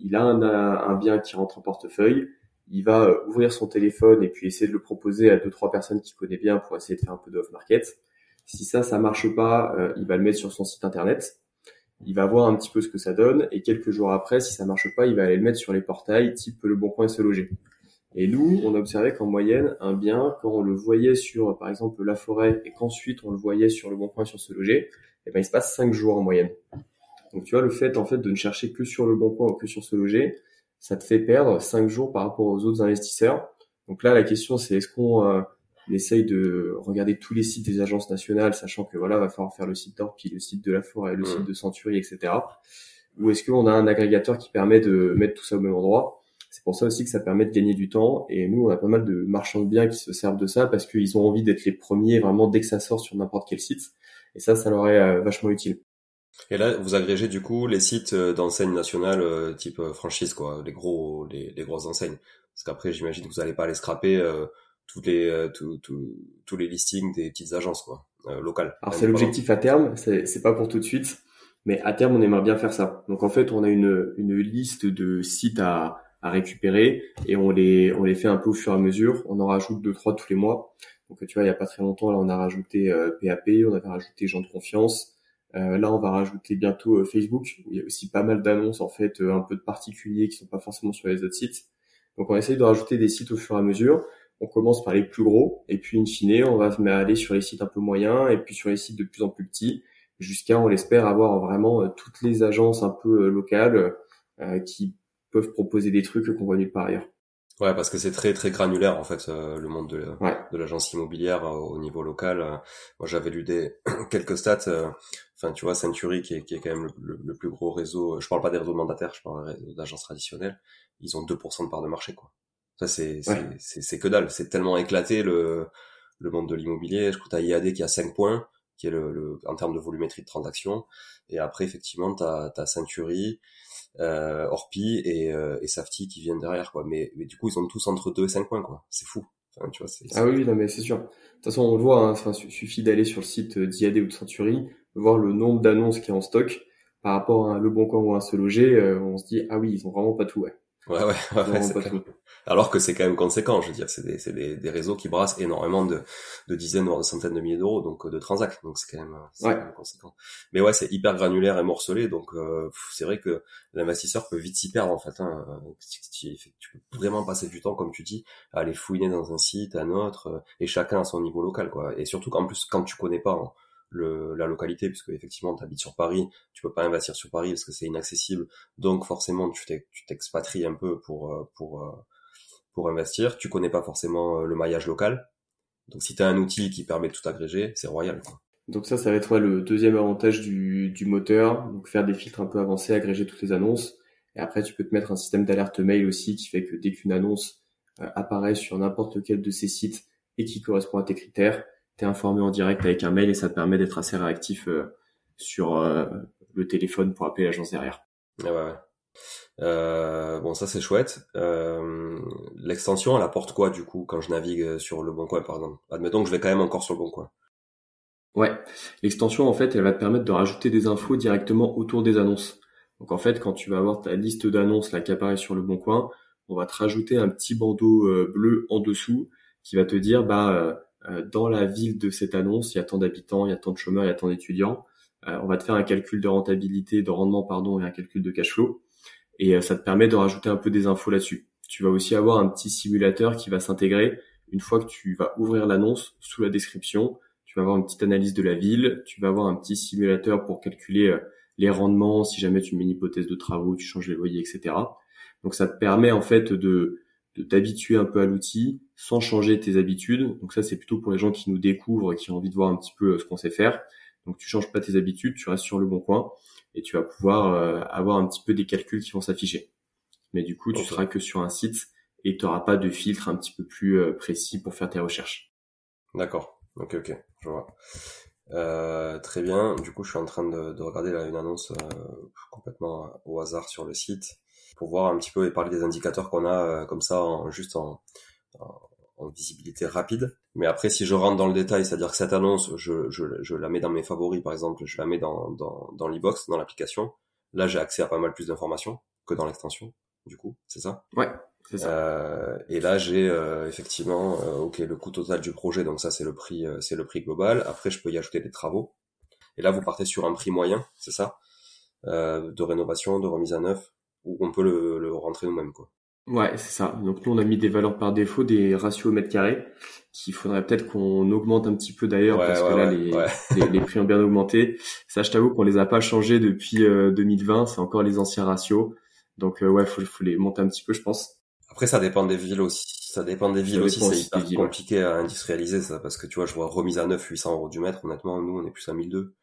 il a un, un, bien qui rentre en portefeuille, il va ouvrir son téléphone et puis essayer de le proposer à deux trois personnes qu'il connaît bien pour essayer de faire un peu d'off market. Si ça, ça marche pas, il va le mettre sur son site internet. Il va voir un petit peu ce que ça donne et quelques jours après, si ça marche pas, il va aller le mettre sur les portails type Le Bon Coin et Se Loger. Et nous, on observait qu'en moyenne, un bien, quand on le voyait sur, par exemple, la forêt, et qu'ensuite on le voyait sur le bon coin sur ce loger, eh ben, il se passe cinq jours en moyenne. Donc, tu vois, le fait, en fait, de ne chercher que sur le bon coin ou que sur ce loger, ça te fait perdre cinq jours par rapport aux autres investisseurs. Donc là, la question, c'est est-ce qu'on euh, essaye de regarder tous les sites des agences nationales, sachant que voilà, va falloir faire le site d'Orpi, le site de la forêt, le site de Century, etc. Ou est-ce qu'on a un agrégateur qui permet de mettre tout ça au même endroit? C'est pour ça aussi que ça permet de gagner du temps. Et nous, on a pas mal de marchands de biens qui se servent de ça parce qu'ils ont envie d'être les premiers vraiment dès que ça sort sur n'importe quel site. Et ça, ça leur est euh, vachement utile. Et là, vous agrégez du coup les sites euh, d'enseignes nationales euh, type franchise, quoi, les gros, les, les grosses enseignes. Parce qu'après, j'imagine que vous n'allez pas aller scraper euh, toutes les, tous les listings des petites agences, quoi, locales. Alors c'est l'objectif à terme. C'est pas pour tout de suite, mais à terme, on aimerait bien faire ça. Donc en fait, on a une, une liste de sites à à récupérer et on les on les fait un peu au fur et à mesure. On en rajoute deux trois tous les mois. Donc tu vois, il y a pas très longtemps là, on a rajouté PAP, euh, on avait rajouté gens de confiance. Euh, là, on va rajouter bientôt euh, Facebook. Où il y a aussi pas mal d'annonces en fait, un peu de particuliers qui sont pas forcément sur les autres sites. Donc on essaye de rajouter des sites au fur et à mesure. On commence par les plus gros et puis in fine, on va aller sur les sites un peu moyens et puis sur les sites de plus en plus petits jusqu'à, on l'espère, avoir vraiment toutes les agences un peu locales qui peuvent proposer des trucs qu'on voit nulle part ailleurs. Ouais, parce que c'est très très granulaire en fait euh, le monde de, de l'agence immobilière euh, au niveau local. Euh, moi, j'avais lu des [coughs] quelques stats. Enfin, tu vois, Century qui est, qui est quand même le, plus gros réseau. Je parle pas des réseaux mandataires, je parle d'agences traditionnelles. Ils ont 2% de part de marché, quoi. Ça, c'est c'est que dalle. C'est tellement éclaté le le monde de l'immobilier. Je crois t'as IAD qui a 5 points, qui est le, le, en termes de volumétrie de transactions. Et après, effectivement, t'as as Century euh, Orpi et, euh, et Safety qui viennent derrière quoi. Mais, mais du coup ils ont tous entre 2 et 5 points quoi. C'est fou. Enfin, tu vois, ah oui, non mais c'est sûr. De toute façon on le voit, hein, enfin, suffit d'aller sur le site d'IAD ou de Century, voir le nombre d'annonces qui est en stock par rapport à un Le Bon Coin ou un Se Loger, euh, on se dit ah oui ils ont vraiment pas tout ouais. Ouais, ouais, ouais, Alors que c'est quand même conséquent, je veux dire, c'est des, c'est des, des, réseaux qui brassent énormément de, de dizaines, voire de centaines de milliers d'euros, donc euh, de transacts, donc c'est quand même, quand même conséquent. Mais ouais, c'est hyper granulaire et morcelé, donc euh, c'est vrai que l'investisseur peut vite s'y perdre en fait. Hein. Tu, tu, peux vraiment passer du temps, comme tu dis, à aller fouiner dans un site, un autre, euh, et chacun à son niveau local, quoi. Et surtout qu'en plus, quand tu connais pas hein, le, la localité, puisque effectivement tu habites sur Paris, tu peux pas investir sur Paris parce que c'est inaccessible, donc forcément tu t'expatries un peu pour euh, pour euh, pour investir. Tu connais pas forcément euh, le maillage local, donc si tu as un outil qui permet de tout agréger, c'est royal. Quoi. Donc ça, ça va être le deuxième avantage du, du moteur, donc faire des filtres un peu avancés, agréger toutes les annonces. Et après, tu peux te mettre un système d'alerte mail aussi qui fait que dès qu'une annonce apparaît sur n'importe lequel de ces sites et qui correspond à tes critères, t'es informé en direct avec un mail et ça te permet d'être assez réactif euh, sur euh, le téléphone pour appeler l'agence derrière. Ah ouais. Euh, bon, ça c'est chouette. Euh, L'extension, elle apporte quoi du coup quand je navigue sur le Bon Coin, par exemple Admettons que je vais quand même encore sur le Bon Coin. Ouais, l'extension en fait, elle va te permettre de rajouter des infos directement autour des annonces. Donc en fait, quand tu vas avoir ta liste d'annonces là qui apparaît sur le Bon Coin, on va te rajouter un petit bandeau bleu en dessous qui va te dire bah euh, dans la ville de cette annonce, il y a tant d'habitants, il y a tant de chômeurs, il y a tant d'étudiants. on va te faire un calcul de rentabilité, de rendement pardon et un calcul de cash flow et ça te permet de rajouter un peu des infos là-dessus. Tu vas aussi avoir un petit simulateur qui va s'intégrer une fois que tu vas ouvrir l'annonce sous la description. Tu vas avoir une petite analyse de la ville, tu vas avoir un petit simulateur pour calculer les rendements, si jamais tu mets une hypothèse de travaux, tu changes les loyers, etc. Donc ça te permet en fait de, de t'habituer un peu à l'outil sans changer tes habitudes. Donc ça c'est plutôt pour les gens qui nous découvrent, qui ont envie de voir un petit peu euh, ce qu'on sait faire. Donc tu changes pas tes habitudes, tu restes sur le bon coin et tu vas pouvoir euh, avoir un petit peu des calculs qui vont s'afficher. Mais du coup tu seras que sur un site et tu n'auras pas de filtre un petit peu plus euh, précis pour faire tes recherches. D'accord. Ok ok, je vois. Euh, très bien. Du coup, je suis en train de, de regarder là, une annonce euh, complètement au hasard sur le site pour voir un petit peu et parler des indicateurs qu'on a euh, comme ça, en, juste en, en, visibilité rapide. Mais après, si je rentre dans le détail, c'est-à-dire que cette annonce, je, je, je, la mets dans mes favoris, par exemple, je la mets dans, dans, dans l'e-box, dans l'application. Là, j'ai accès à pas mal plus d'informations que dans l'extension. Du coup, c'est ça? Ouais. Euh, et là, j'ai euh, effectivement, euh, ok, le coût total du projet, donc ça c'est le prix, c'est le prix global. Après, je peux y ajouter des travaux. Et là, vous partez sur un prix moyen, c'est ça, de rénovation, de remise à neuf, où on peut le, le rentrer nous-mêmes, quoi. Ouais, c'est ça. Donc nous, on a mis des valeurs par défaut, des ratios au mètre carré, qu'il faudrait peut-être qu'on augmente un petit peu d'ailleurs, parce que là, les, les, prix ont bien augmenté. Ça, je t'avoue qu'on les a pas changés depuis 2020, c'est encore les anciens ratios. Donc ouais, faut, faut les monter un petit peu, je pense. Après, ça dépend des villes aussi. Ça dépend des villes aussi. C'est hyper compliqué à industrialiser ça, parce que tu vois, je vois remise à neuf 800 euros du mètre. Honnêtement, nous, on est plus à 1002.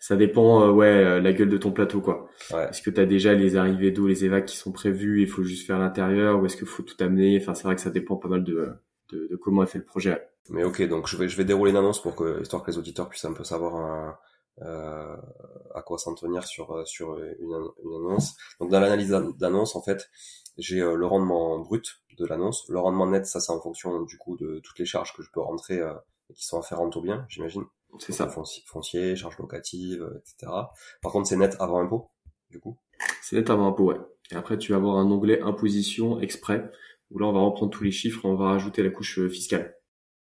Ça dépend, euh, ouais, euh, la gueule de ton plateau, quoi. Ouais. Est-ce que tu as déjà les arrivées d'eau, les évacs qui sont prévus, il faut juste faire l'intérieur, ou est-ce qu'il faut tout amener? Enfin, c'est vrai que ça dépend pas mal de, de, de, comment est fait le projet. Mais ok, donc je vais, je vais dérouler une annonce pour que, histoire que les auditeurs puissent un peu savoir un, euh, à quoi s'en tenir sur euh, sur une, une annonce. Donc dans l'analyse d'annonce, en fait, j'ai euh, le rendement brut de l'annonce. Le rendement net, ça c'est en fonction du coup de toutes les charges que je peux rentrer euh, et qui sont afférentes au bien, j'imagine. C'est ça. Foncier, charges locatives, euh, etc. Par contre, c'est net avant impôt, du coup? C'est net avant impôt, ouais. Et après, tu vas avoir un onglet imposition exprès, où là, on va reprendre tous les chiffres, on va rajouter la couche fiscale.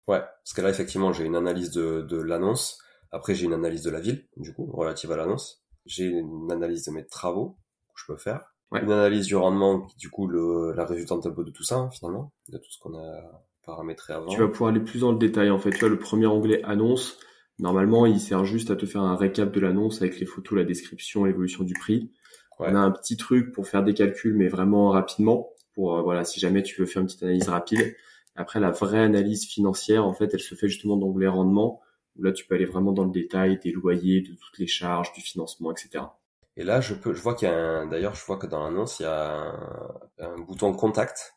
Ouais, parce que là, effectivement, j'ai une analyse de, de l'annonce. Après, j'ai une analyse de la ville, du coup, relative à l'annonce. J'ai une analyse de mes travaux que je peux faire. Une analyse du rendement, du coup, le, la résultante un peu de tout ça, hein, finalement, de tout ce qu'on a paramétré avant. Tu vas pouvoir aller plus dans le détail, en fait. Tu vois, le premier onglet annonce, normalement, il sert juste à te faire un récap de l'annonce avec les photos, la description, l'évolution du prix. On a un petit truc pour faire des calculs, mais vraiment rapidement, pour, euh, voilà, si jamais tu veux faire une petite analyse rapide. Après, la vraie analyse financière, en fait, elle se fait justement dans l'onglet rendement, où là, tu peux aller vraiment dans le détail des loyers, de toutes les charges, du financement, etc. Et là, je peux, je vois qu'il y a un, d'ailleurs, je vois que dans l'annonce, il y a un, bouton contact.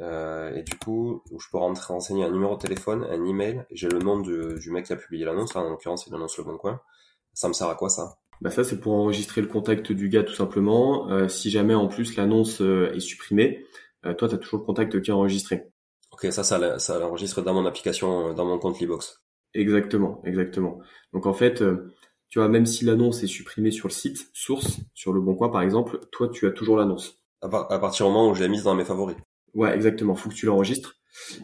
Euh, et du coup, je peux rentrer, renseigner un numéro de téléphone, un email. J'ai le nom du, du mec qui a publié l'annonce. Là, en l'occurrence, il annonce le bon coin. Ça me sert à quoi ça? Bah ça, c'est pour enregistrer le contact du gars tout simplement. Euh, si jamais en plus l'annonce euh, est supprimée, euh, toi, tu as toujours le contact qui est enregistré. Ok, ça, ça, ça l'enregistre dans mon application, dans mon compte Libox. Exactement, exactement. Donc en fait, tu vois, même si l'annonce est supprimée sur le site source, sur le bon coin par exemple, toi tu as toujours l'annonce. À, partir du moment où je l'ai mise dans mes favoris. Ouais, exactement. Faut que tu l'enregistres.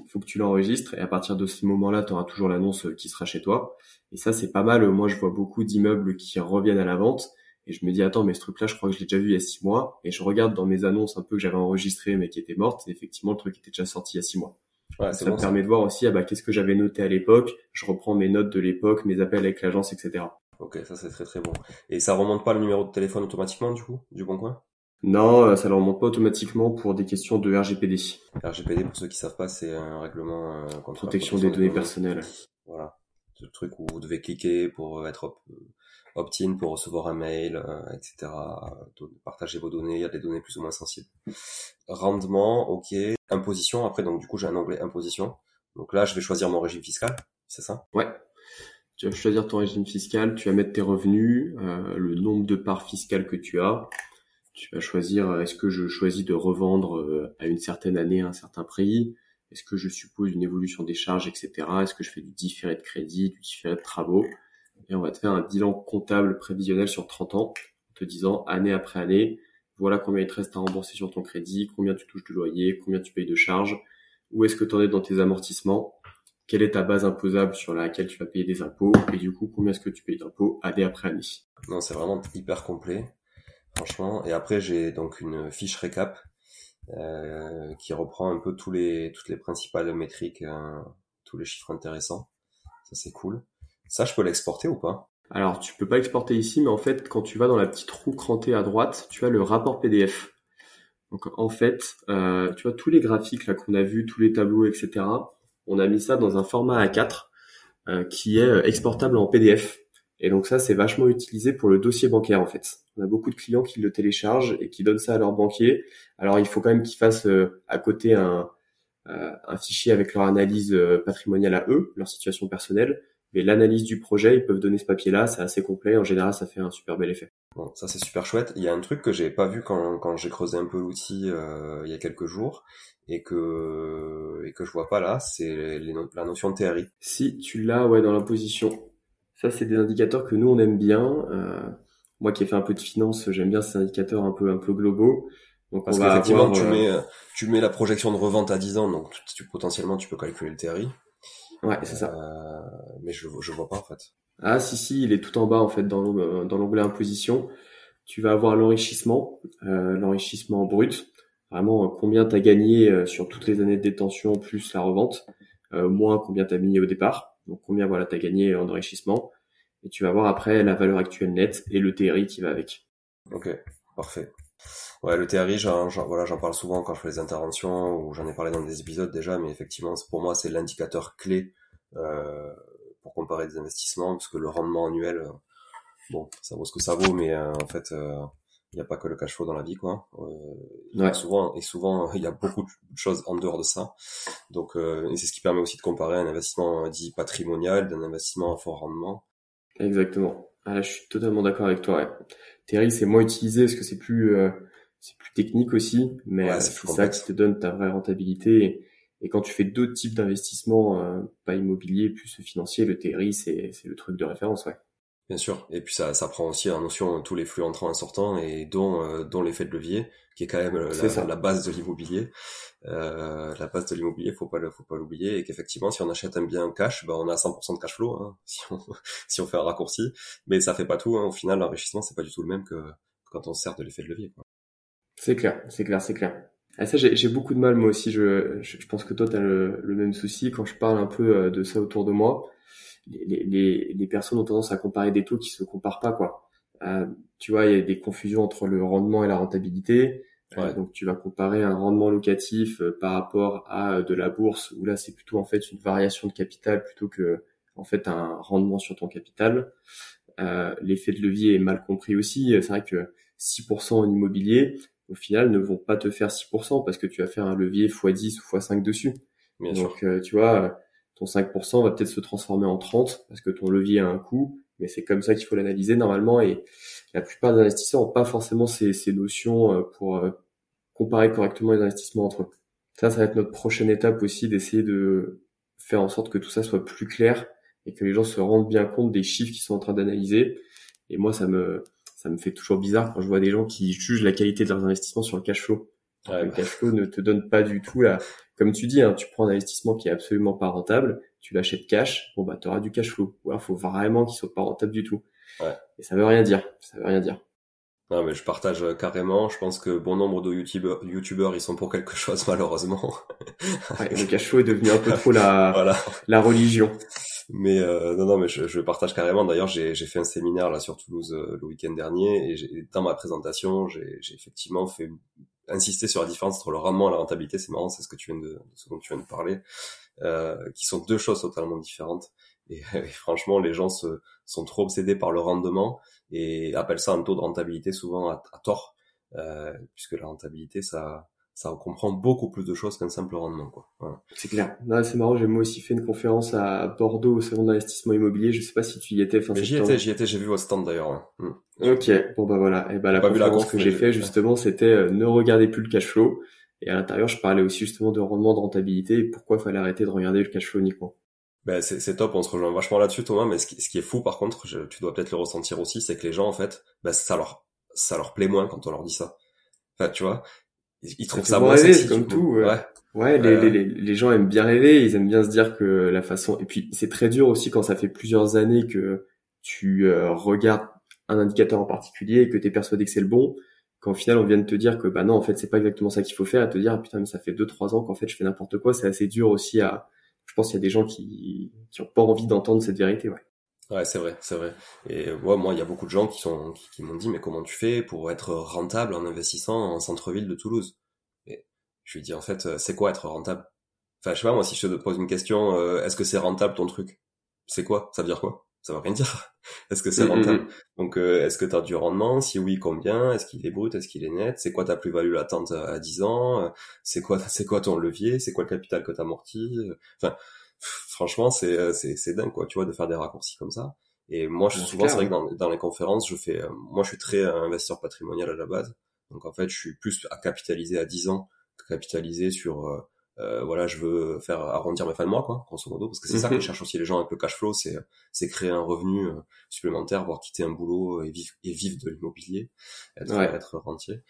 Faut que tu l'enregistres et à partir de ce moment-là, tu auras toujours l'annonce qui sera chez toi. Et ça, c'est pas mal. Moi, je vois beaucoup d'immeubles qui reviennent à la vente et je me dis attends, mais ce truc-là, je crois que je l'ai déjà vu il y a six mois. Et je regarde dans mes annonces un peu que j'avais enregistrées mais qui étaient mortes. Et effectivement, le truc était déjà sorti il y a six mois. Ouais, ça me permet de voir aussi ah bah qu'est-ce que j'avais noté à l'époque. Je reprends mes notes de l'époque, mes appels avec l'agence, etc. Ok, ça c'est très très bon. Et ça remonte pas le numéro de téléphone automatiquement du coup, du bon coin? Non, euh, ça ne remonte pas automatiquement pour des questions de RGPD. RGPD, pour ceux qui savent pas, c'est un règlement euh, contre protection, des, données, personnelles. Voilà, ce truc où vous devez cliquer pour être opt-in, pour recevoir un mail, euh, etc. Partager vos données, il y a des données plus ou moins sensibles. Rendement, ok. Imposition, après donc du coup j'ai un onglet imposition. Donc là je vais choisir mon régime fiscal, c'est ça? Ouais. Tu vas choisir ton régime fiscal, tu vas mettre tes revenus, euh, le nombre de parts fiscales que tu as. Tu vas choisir euh, est-ce que je choisis de revendre euh, à une certaine année à un certain prix? Est-ce que je suppose une évolution des charges, etc. Est-ce que je fais du différé de crédit, du différé de travaux? Et on va te faire un bilan comptable prévisionnel sur 30 ans, en te disant année après année, voilà combien il te reste à rembourser sur ton crédit, combien tu touches de loyer, combien tu payes de charges, où est-ce que tu en es dans tes amortissements quelle est ta base imposable sur laquelle tu vas payer des impôts et du coup combien est-ce que tu payes d'impôts année après année? Non, c'est vraiment hyper complet, franchement. Et après j'ai donc une fiche récap euh, qui reprend un peu tous les toutes les principales métriques, euh, tous les chiffres intéressants. Ça c'est cool. Ça je peux l'exporter ou pas? Alors tu peux pas exporter ici, mais en fait quand tu vas dans la petite roue crantée à droite, tu as le rapport PDF. Donc en fait, euh, tu vois tous les graphiques là qu'on a vus, tous les tableaux, etc on a mis ça dans un format A4 euh, qui est euh, exportable en PDF. Et donc ça, c'est vachement utilisé pour le dossier bancaire en fait. On a beaucoup de clients qui le téléchargent et qui donnent ça à leur banquier. Alors il faut quand même qu'ils fassent euh, à côté un, un fichier avec leur analyse patrimoniale à eux, leur situation personnelle. Mais l'analyse du projet, ils peuvent donner ce papier-là, c'est assez complet. En général, ça fait un super bel effet. Bon, ça c'est super chouette. Il y a un truc que j'ai pas vu quand, quand j'ai creusé un peu l'outil il y a quelques jours, et que et que je vois pas là, c'est la notion de TRI. Si tu l'as, ouais, dans la position. Ça, c'est des indicateurs que nous on aime bien. Euh, moi qui ai fait un peu de finance, j'aime bien ces indicateurs un peu un peu globaux. Donc Parce qu'effectivement, tu euh, mets tu mets la projection de revente à 10 ans, donc tu, potentiellement tu peux calculer le TRI. Ouais, c'est ça. Euh, mais je je vois pas en fait. Ah si si, il est tout en bas en fait dans l'onglet imposition. Tu vas avoir l'enrichissement, euh, l'enrichissement brut vraiment euh, combien tu as gagné euh, sur toutes les années de détention plus la revente, euh, moins combien tu as mis au départ, donc combien voilà tu as gagné en enrichissement, et tu vas voir après la valeur actuelle nette et le TRI qui va avec. Ok, parfait. Ouais, le TRI, j'en, voilà, j'en parle souvent quand je fais les interventions ou j'en ai parlé dans des épisodes déjà, mais effectivement, pour moi, c'est l'indicateur clé euh, pour comparer des investissements, parce que le rendement annuel, bon, ça vaut ce que ça vaut, mais en fait, euh, il n'y a pas que le cash flow dans la vie quoi euh, souvent et souvent [laughs] il y a beaucoup de choses en dehors de ça. Donc euh, c'est ce qui permet aussi de comparer un investissement dit patrimonial d'un investissement à fort rendement. Exactement. Ah, là je suis totalement d'accord avec toi ouais. Terry c'est moins utilisé parce que c'est plus euh, c'est plus technique aussi mais euh, c'est ça qui te donne ta vraie rentabilité. Et, et quand tu fais d'autres types d'investissements pas immobilier plus financier le TRI c'est c'est le truc de référence ouais Bien sûr. Et puis ça, ça prend aussi en notion tous les flux entrants et sortants et dont, euh, dont l'effet de levier, qui est quand même euh, la, la, base de l'immobilier. Euh, la base de l'immobilier, faut pas le, faut pas l'oublier. Et qu'effectivement, si on achète un bien cash, ben on a 100% de cash flow, hein, [laughs] si, on, si on fait un raccourci. Mais ça fait pas tout. Hein. Au final, l'enrichissement, c'est pas du tout le même que quand on sert de l'effet de levier. C'est clair, c'est clair, c'est clair. Ah, ça, j'ai beaucoup de mal moi aussi. Je, je, pense que toi, tu as le, le, même souci quand je parle un peu euh, de ça autour de moi les, les, les, personnes ont tendance à comparer des taux qui se comparent pas quoi. Euh, tu vois, il y a des confusions entre le rendement et la rentabilité. Euh, donc tu vas comparer un rendement locatif euh, par rapport à euh, de la bourse où là c'est plutôt en fait une variation de capital plutôt que en fait un rendement sur ton capital. L'effet de levier est mal compris aussi. C'est vrai que 6% en immobilier, au final, ne vont pas te faire 6% parce que tu vas faire un levier x10 ou x5 dessus. Donc, tu vois, ton 5% va peut-être se transformer en 30 parce que ton levier a un coût, mais c'est comme ça qu'il faut l'analyser normalement et la plupart des investisseurs n'ont pas forcément ces, ces notions euh, pour euh, comparer correctement les investissements entre eux. Ça, ça va être notre prochaine étape aussi d'essayer de faire en sorte que tout ça soit plus clair et que les gens se rendent bien compte des chiffres qu'ils sont en train d'analyser. Et moi, ça me, ça me fait toujours bizarre quand je vois des gens qui jugent la qualité de leurs investissements sur le cash flow. le cash flow ne te donne pas du tout la, comme tu dis, hein, tu prends un investissement qui est absolument pas rentable, tu l'achètes cash, bon bah tu auras du cash flow. Ou alors faut vraiment qu'il soit pas rentable du tout. Ouais. Et ça veut rien dire. Ça veut rien dire. Non mais je partage euh, carrément. Je pense que bon nombre de youtubeurs, youtubeurs ils sont pour quelque chose [laughs] malheureusement. le cash flow est devenu un peu trop la [laughs] voilà. la religion. Mais euh, non non mais je, je partage carrément. D'ailleurs j'ai j'ai fait un séminaire là sur Toulouse euh, le week-end dernier et dans ma présentation j'ai j'ai effectivement fait insister sur la différence entre le rendement et la rentabilité, c'est marrant, c'est ce que tu viens de, ce dont tu viens de parler, euh, qui sont deux choses totalement différentes. [laughs] Et, franchement, les gens se, sont trop obsédés par le rendement et appellent ça un taux de rentabilité souvent à, tort, euh, puisque la rentabilité, ça, ça comprend beaucoup plus de choses qu'un simple rendement. Quoi. Voilà. C'est clair. C'est marrant, j'ai moi aussi fait une conférence à Bordeaux au salon d'investissement immobilier. Je sais pas si tu y étais. j'y étais, j'y étais, j'ai vu votre stand d'ailleurs. Hmm. Ok, bon bah voilà. Et bah la conférence que j'ai fait justement, c'était euh, ne regardez plus le cash flow. Et à l'intérieur, je parlais aussi justement de rendement, de rentabilité et pourquoi il fallait arrêter de regarder le cash flow uniquement. Ben c'est top, on se rejoint vachement là-dessus Thomas, mais ce qui, ce qui, est fou par contre, tu dois peut-être le ressentir aussi, c'est que les gens en fait, ben, ça leur ça leur plaît moins quand on leur dit ça. Enfin, tu vois, ils, trouvent ça, moins sexy, comme tout. Ouais, ouais les, les, les, gens aiment bien rêver, ils aiment bien se dire que la façon. Et puis c'est très dur aussi quand ça fait plusieurs années que tu euh, regardes un indicateur en particulier et que tu es persuadé que c'est le bon, quand au final on vient de te dire que bah non en fait c'est pas exactement ça qu'il faut faire, et te dire ah, putain mais ça fait deux trois ans qu'en fait je fais n'importe quoi, c'est assez dur aussi à. Je pense qu'il y a des gens qui qui ont pas envie d'entendre cette vérité, ouais. Ouais, c'est vrai, c'est vrai. Et ouais, moi, il y a beaucoup de gens qui sont qui, m'ont dit, mais comment tu fais pour être rentable en investissant en centre-ville de Toulouse? Et je lui dis, en fait, c'est quoi être rentable? Enfin, je sais pas, moi, si je te pose une question, euh, est-ce que c'est rentable ton truc? C'est quoi? Ça veut dire quoi? Ça veut rien dire. [laughs] est-ce que c'est mm, mm, rentable? mm. Donc, euh, est-ce que tu as du rendement? Si oui, combien? Est-ce qu'il est brut? Est-ce qu'il est net? C'est quoi ta plus-value latente à 10 ans? C'est quoi, [laughs] c'est quoi ton levier? C'est quoi le capital que tu amorti Enfin franchement, c'est, euh, c'est, c'est dingue, quoi, tu vois, de faire des raccourcis comme ça. Et moi, je, souvent, c'est vrai que dans, dans, les conférences, je fais, euh, moi, je suis très euh, investisseur patrimonial à la base. Donc, en fait, je suis plus à capitaliser à 10 ans que capitaliser sur, euh, voilà, je veux faire arrondir mes fins de mois, quoi, grosso modo, parce que c'est ça que mhm. cherchent aussi les gens avec le cash flow, c'est, c'est créer un revenu supplémentaire, voire quitter un boulot et vivre, et vivre de l'immobilier, être, être rentier.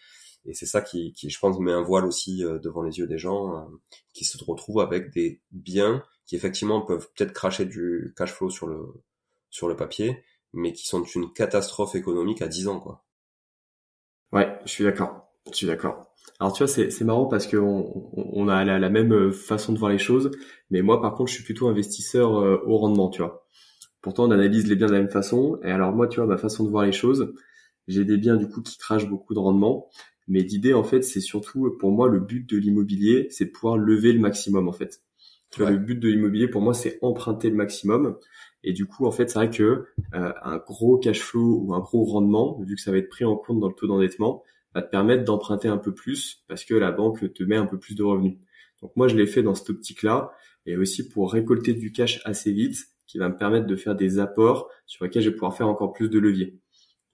Et c'est ça qui, qui, je pense, met un voile aussi devant les yeux des gens qui se retrouvent avec des biens qui effectivement peuvent peut-être cracher du cash flow sur le sur le papier, mais qui sont une catastrophe économique à 10 ans, quoi. Ouais, je suis d'accord. Je suis d'accord. Alors tu vois, c'est, marrant parce que on, a la, la, même façon de voir les choses, mais moi par contre, je suis plutôt investisseur euh, au rendement, tu vois. Pourtant, on analyse les biens de la même façon. Et alors moi, tu vois, ma façon de voir les choses, j'ai des biens du coup qui crachent beaucoup de rendement, mais l'idée en fait, c'est surtout pour moi le but de l'immobilier, c'est de pouvoir lever le maximum en fait. Le but de l'immobilier pour moi, c'est emprunter le maximum. Et du coup, en fait, c'est vrai que euh, un gros cash flow ou un gros rendement, vu que ça va être pris en compte dans le taux d'endettement, va te permettre d'emprunter un peu plus parce que la banque te met un peu plus de revenus. Donc moi, je l'ai fait dans cette optique-là et aussi pour récolter du cash assez vite, qui va me permettre de faire des apports sur lesquels je vais pouvoir faire encore plus de levier.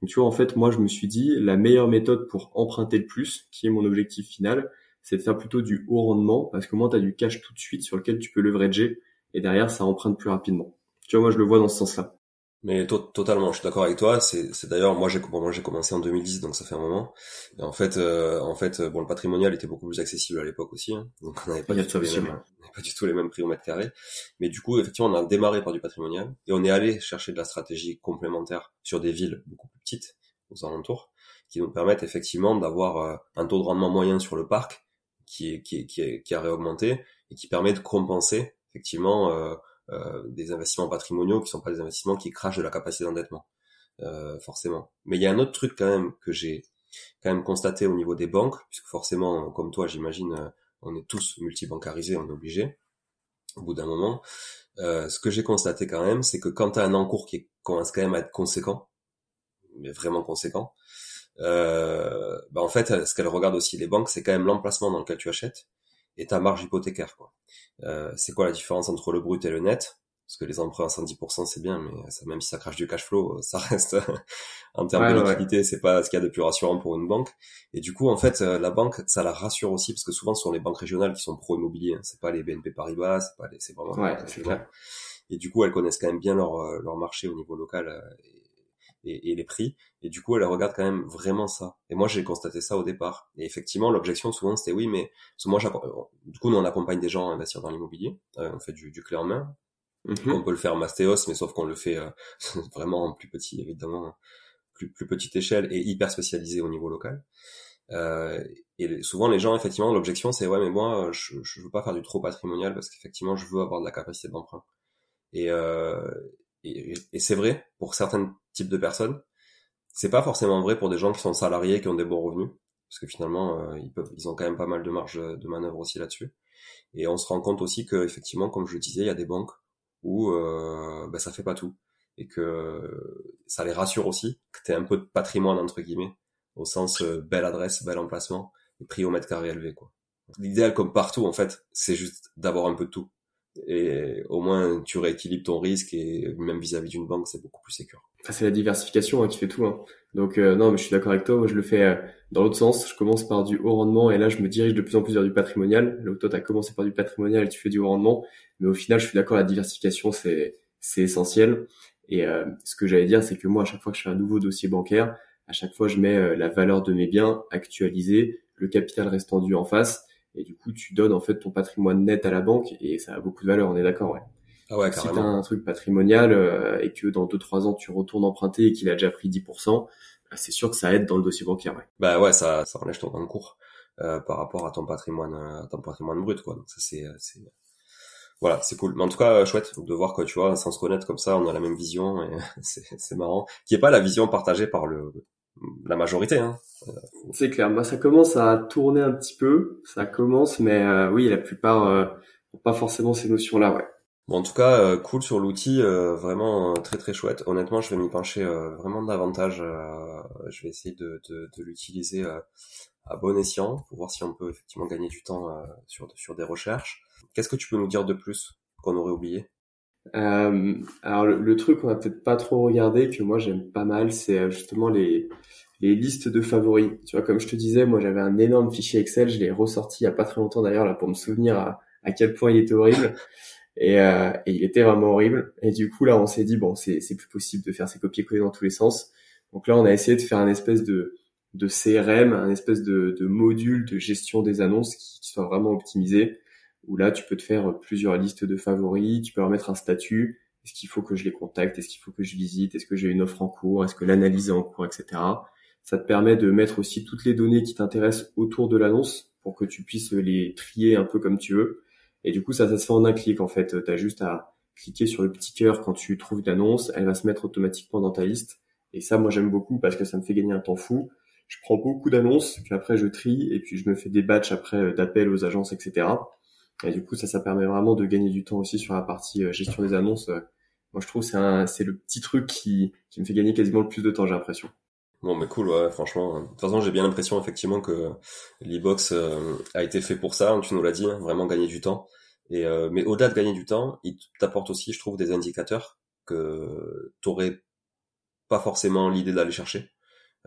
Donc tu vois, en fait, moi, je me suis dit, la meilleure méthode pour emprunter le plus, qui est mon objectif final, c'est de faire plutôt du haut rendement parce que moi tu as du cash tout de suite sur lequel tu peux leverager et derrière ça emprunte plus rapidement. Tu vois, moi je le vois dans ce sens-là. Mais totalement, je suis d'accord avec toi. C'est, d'ailleurs moi j'ai moi j'ai commencé en 2010, donc ça fait un moment. Et en fait, euh, en fait, bon le patrimonial était beaucoup plus accessible à l'époque aussi, hein. donc on n'avait pas, du tout les mêmes, pas du tout les mêmes prix au mètre carré. Mais du coup, effectivement, on a démarré par du patrimonial et on est allé chercher de la stratégie complémentaire sur des villes beaucoup plus petites aux alentours, qui nous permettent effectivement d'avoir euh, un taux de rendement moyen sur le parc qui, qui, qui, qui a réaugmenté et qui permet de compenser effectivement euh, euh, des investissements patrimoniaux qui sont pas des investissements qui crachent de la capacité d'endettement euh, forcément. Mais il y a un autre truc quand même que j'ai quand même constaté au niveau des banques, puisque forcément, comme toi, j'imagine, on est tous multibancarisés, on est obligé au bout d'un moment. Ce que j'ai constaté quand même, c'est que quand tu as un encours qui commence quand même à être conséquent, mais vraiment conséquent, euh, bah en fait, ce qu'elle regarde aussi les banques, c'est quand même l'emplacement dans lequel tu achètes et ta marge hypothécaire. Quoi. Euh, c'est quoi la différence entre le brut et le net? Parce que les emprunts à 110% c'est bien, mais ça, même si ça crache du cash flow, ça [laughs] reste en termes de liquidité, c'est pas ce qu'il y a de plus rassurant pour une banque. Et du coup, en fait, euh, la banque, ça la rassure aussi parce que souvent ce sont les banques régionales qui sont pro immobilier. Hein. C'est pas les BNP Paribas, c'est pas les, c'est vraiment. Ouais, c'est clair. Et du coup, elles connaissent quand même bien leur euh, leur marché au niveau local et, et, les prix. Et du coup, elle regarde quand même vraiment ça. Et moi, j'ai constaté ça au départ. Et effectivement, l'objection souvent, c'était oui, mais moi, du coup, nous, on accompagne des gens à investir dans l'immobilier. Euh, on fait du, du clé en main. Mm-hmm. On peut le faire Mastéos, mais sauf qu'on le fait euh, [laughs] vraiment en plus petit, évidemment, plus, plus petite échelle et hyper spécialisé au niveau local. Euh, et souvent, les gens, effectivement, l'objection, c'est ouais, mais moi, je, je veux pas faire du trop patrimonial parce qu'effectivement, je veux avoir de la capacité d'emprunt. Et, euh, et, et c'est vrai pour certains types de personnes. C'est pas forcément vrai pour des gens qui sont salariés qui ont des bons revenus, parce que finalement euh, ils peuvent, ils ont quand même pas mal de marge de manœuvre aussi là-dessus. Et on se rend compte aussi que effectivement, comme je le disais, il y a des banques où euh, bah, ça fait pas tout et que ça les rassure aussi que tu un peu de patrimoine entre guillemets au sens euh, belle adresse, bel emplacement et prix au mètre carré élevé. L'idéal comme partout en fait, c'est juste d'avoir un peu de tout et au moins tu rééquilibres ton risque et même vis-à-vis d'une banque c'est beaucoup plus sécur. c'est la diversification hein, qui fait tout. Hein. Donc euh, non, mais je suis d'accord avec toi. Moi, je le fais euh, dans l'autre sens. Je commence par du haut rendement et là, je me dirige de plus en plus vers du patrimonial. Là où toi, t'as commencé par du patrimonial et tu fais du haut rendement. Mais au final, je suis d'accord. La diversification, c'est c'est essentiel. Et euh, ce que j'allais dire, c'est que moi, à chaque fois que je fais un nouveau dossier bancaire, à chaque fois, je mets la valeur de mes biens actualisée, le capital restant dû en face. Et du coup, tu donnes en fait ton patrimoine net à la banque et ça a beaucoup de valeur, on est d'accord, ouais. Ah ouais, si tu as un truc patrimonial euh, et que dans 2-3 ans tu retournes emprunter et qu'il a déjà pris 10%, bah, c'est sûr que ça aide dans le dossier bancaire. Ouais. Bah ouais, ça, ça enlève ton cours euh, par rapport à ton patrimoine, à ton patrimoine brut, quoi. Donc ça c'est, c'est, voilà, c'est cool. Mais en tout cas, chouette de voir que tu vois, sans se connaître comme ça, on a la même vision et [laughs] c'est, c'est marrant. Qui est pas la vision partagée par le la majorité. Hein. C'est clair. Bah, ça commence à tourner un petit peu. Ça commence, mais euh, oui, la plupart euh, pas forcément ces notions-là. Ouais. Bon, en tout cas, euh, cool sur l'outil, euh, vraiment très très chouette. Honnêtement, je vais m'y pencher vraiment davantage. je vais essayer de, de, de l'utiliser à bon escient pour voir si on peut effectivement gagner du temps sur sur des recherches. Qu'est-ce que tu peux nous dire de plus qu'on aurait oublié? Euh, alors le, truc qu'on a peut-être pas trop regardé que moi j'aime pas mal, c'est euh, justement les listes de favoris. Tu vois, comme je te disais, moi j'avais un énorme fichier Excel, je l'ai ressorti il y a pas très longtemps d'ailleurs là pour me souvenir à, à quel point il était horrible. Et, euh, il était vraiment horrible. Et du coup là on s'est dit bon c'est c'est plus possible de faire ces copier-coller dans tous les sens. Donc là on a essayé de faire un espèce de CRM, un espèce de, module de gestion des annonces qui soit vraiment optimisé où là, tu peux te faire plusieurs listes de favoris, tu peux leur un statut. Est-ce qu'il faut que je les contacte? Est-ce qu'il faut que je visite? Est-ce que j'ai une offre en cours? Est-ce que l'analyse est en cours, etc. Ça te permet de mettre aussi toutes les données qui t'intéressent autour de l'annonce pour que tu puisses les trier un peu comme tu veux. Et du coup, ça, ça se fait en un clic en fait. Tu juste à cliquer sur le petit cœur quand tu trouves l'annonce, elle va se mettre automatiquement dans ta liste. Et ça, moi, j'aime beaucoup parce que ça me fait gagner un temps fou. Je prends beaucoup d'annonces, puis après je trie, et puis je me fais des batchs après euh, d'appels aux agences, etc. Et du coup, ça, ça permet vraiment de gagner du temps aussi sur la partie euh, gestion des annonces. Euh, moi, je trouve c'est un, c'est le petit truc qui, qui me fait gagner quasiment le plus de temps, j'ai l'impression. Bon, mais cool, ouais, franchement. De toute façon, j'ai bien l'impression, effectivement, que l'e-box euh, a été fait pour ça, tu nous l'as dit, hein, vraiment gagner du temps. Et, mais au-delà de gagner du temps, il t'apporte aussi, je trouve, des indicateurs que t'aurais pas forcément l'idée d'aller chercher.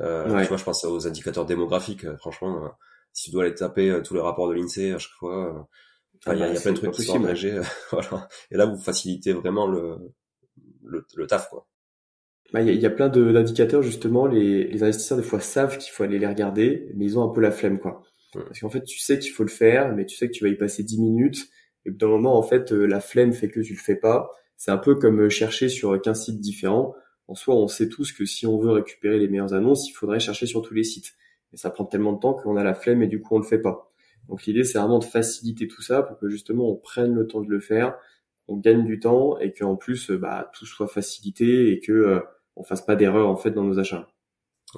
Euh, Tu vois, je pense aux indicateurs démographiques. Franchement, si tu dois aller taper tous les rapports de l'INSEE à chaque fois, il y, a, plein de trucs qui sont engagés, voilà. Et là, vous facilitez vraiment le, le, le taf, quoi. Bah, il y, a, y a plein d'indicateurs justement. Les, les investisseurs des fois savent qu'il faut aller les regarder, mais ils ont un peu la flemme, quoi. Parce qu'en fait, tu sais qu'il faut le faire, mais tu sais que tu vas y passer 10 minutes. Et d'un moment, en fait, euh, la flemme fait que tu le fais pas. C'est un peu comme euh, chercher sur 15 sites différents. En soi, on sait tous que si on veut récupérer les meilleures annonces, il faudrait chercher sur tous les sites. Mais ça prend tellement de temps qu'on a la flemme et du coup, on le fait pas. Donc l'idée, c'est vraiment de faciliter tout ça pour que justement on prenne le temps de le faire, on gagne du temps et qu'en plus, euh, bah, tout soit facilité et que euh, on fasse pas d'erreur en fait dans nos achats.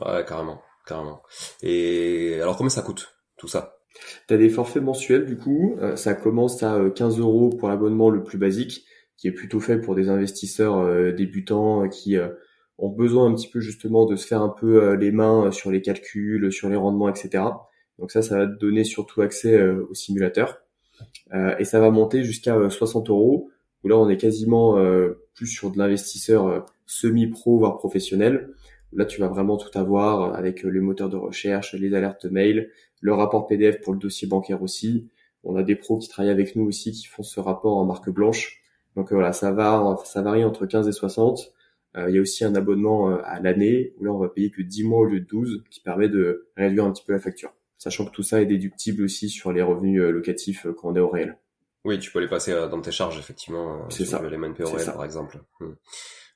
Ouais, carrément, carrément. Et alors comment ça coûte tout ça? T'as des forfaits mensuels du coup, euh, ça commence à 15 euros pour l'abonnement le plus basique, qui est plutôt fait pour des investisseurs débutants qui ont besoin un petit peu justement de se faire un peu les mains sur les calculs, sur les rendements, etc. Donc ça, ça va te donner surtout accès euh, au simulateur. Euh, et ça va monter jusqu'à 60 euh, euros, où là on est quasiment plus sur de l'investisseur semi-pro, voire professionnel. Là, tu vas vraiment tout avoir avec les moteurs de recherche, les alertes mail, le rapport PDF pour le dossier bancaire aussi. On a des pros qui travaillent avec nous aussi qui font ce rapport en marque blanche. Donc voilà, ça va, ça varie entre 15 et 60. il y a aussi un abonnement à l'année où là on va payer que 10 mois au lieu de 12, qui permet de réduire un petit peu la facture sachant que tout ça est déductible aussi sur les revenus euh, locatifs euh, quand on est au réel. Oui, tu peux les passer euh, dans tes charges effectivement. C'est ça. Les MNP au réel par exemple. Hmm.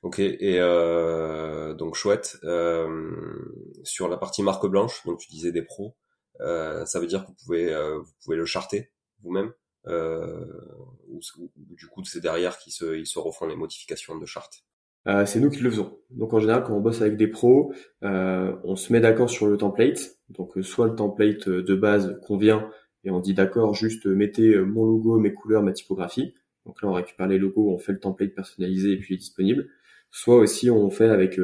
Ok, et euh, donc chouette. Euh, sur la partie marque blanche, donc tu disais des pros, euh, ça veut dire que vous pouvez vous pouvez le charter vous-même. ou, du coup c'est derrière qu'ils se ils se refont les modifications de charte. Euh, c'est nous qui le faisons. Donc en général, quand on bosse avec des pros, euh, on se met d'accord sur le template. Donc euh, soit le template de base convient et on dit d'accord, juste mettez mon logo, mes couleurs, ma typographie. Donc là, on récupère les logos, on fait le template personnalisé et puis il est disponible. Soit aussi on fait avec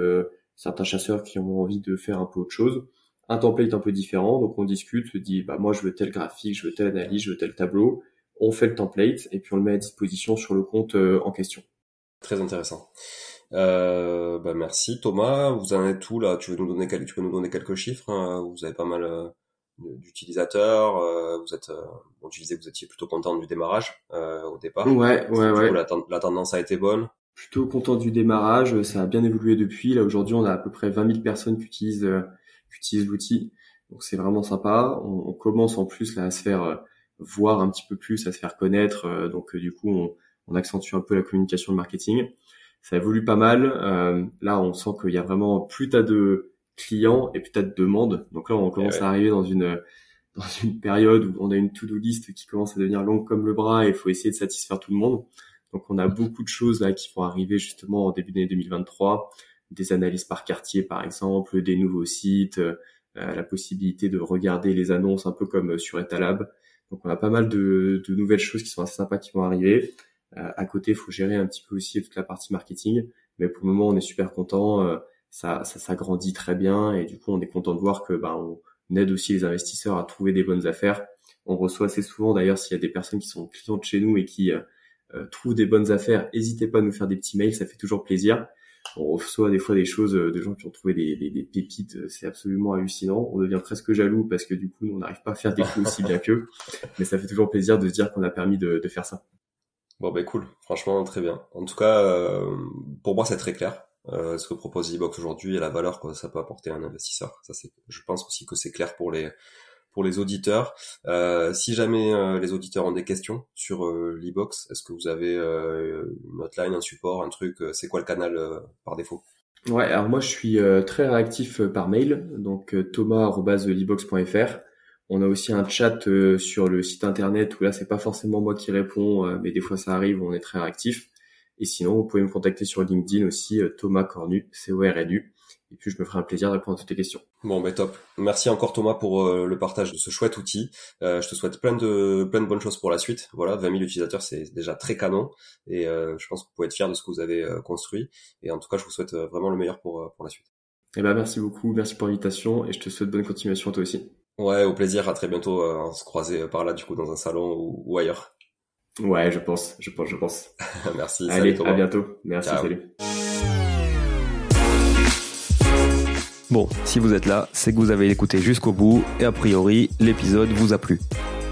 certains chasseurs qui ont envie de faire un peu autre chose, un template un peu différent. Donc on discute, dit bah moi je veux tel graphique, je veux telle analyse, je veux tel tableau. On fait le template et puis on le met à disposition sur le compte en question. Très intéressant. Euh, bah merci Thomas. Vous en êtes tout là? Tu veux nous donner tu peux nous donner quelques chiffres hein? Vous avez pas mal euh, d'utilisateurs. Euh, vous êtes, euh, bon, tu disais que vous étiez plutôt content du démarrage au départ. Ouais, ouais, ouais. la, la, tendance a été bonne? Plutôt content du démarrage. Ça a bien évolué depuis. Là aujourd'hui, on a à peu près 20 000 personnes qui utilisent qui utilisent l'outil. Donc c'est vraiment sympa. On, commence en plus là à se faire voir un petit peu plus, à se faire connaître. donc du coup, on, on, accentue un peu la communication, le marketing. Ça évolue pas mal. là, on sent qu'il y a vraiment plus t'as de clients et plus t'as de demandes. Donc là, on commence à arriver dans une [laughs] dans une période où on a une to-do list qui commence à devenir longue comme le bras et il faut essayer de satisfaire tout le monde. Donc on a beaucoup de choses là qui vont arriver justement en début d'année 2023, des analyses par quartier par exemple, des nouveaux sites, euh, la possibilité de regarder les annonces un peu comme sur Etalab. Donc on a pas mal de, de nouvelles choses qui sont assez sympas qui vont arriver. Euh, à côté, il faut gérer un petit peu aussi toute la partie marketing, mais pour le moment on est super content. Euh, ça, ça s'agrandit très bien et du coup on est content de voir que bah, on, aide aussi les investisseurs à trouver des bonnes affaires. On reçoit assez souvent d'ailleurs s'il y a des personnes qui sont clientes chez nous et qui euh, trouve des bonnes affaires, n'hésitez pas à nous faire des petits mails, ça fait toujours plaisir. On reçoit des fois des choses de gens qui ont trouvé des, des, pépites, c'est absolument hallucinant. On devient presque jaloux parce que du coup, on n'arrive pas à faire des coups aussi bien qu'eux. Mais ça fait toujours plaisir de se dire qu'on a permis de, faire ça. Bon, ben cool. Franchement, très bien. En tout cas, euh, pour moi, c'est très clair. Euh, ce que propose e-box aujourd'hui et la valeur que ça peut apporter à un investisseur. Ça, c'est, je pense aussi que c'est clair pour les pour les auditeurs. Euh, si jamais euh, les auditeurs ont des questions sur euh, l'e-box, est-ce que vous avez une hotline, un support, un truc C'est quoi le canal par défaut? Ouais, alors moi je suis très réactif par mail, donc thomas@lebox.fr. On a aussi un chat sur le site internet où là c'est pas forcément moi qui réponds, mais des fois ça arrive, on est très réactif. Et sinon, vous pouvez me contacter sur LinkedIn aussi, Thomas Cornu, c o r n u et puis je me ferai un plaisir de répondre à toutes tes questions. Bon, ben top. Merci encore Thomas pour euh, le partage de ce chouette outil. Euh, je te souhaite plein de plein de bonnes choses pour la suite. Voilà, 20 000 utilisateurs, c'est déjà très canon, et euh, je pense que vous pouvez être fiers de ce que vous avez construit. Et en tout cas, je vous souhaite vraiment le meilleur pour pour la suite. Eh ben merci beaucoup, merci pour l'invitation, et je te souhaite bonne continuation à toi aussi. Ouais, au plaisir. À très bientôt. on se croiser par là, du coup, dans un salon ou, ailleurs. Ouais, je pense, je pense, je pense. [laughs] merci. Allez, à bientôt. Merci, salut. Bon, si vous êtes là, c'est que vous avez écouté jusqu'au bout et a priori, l'épisode vous a plu.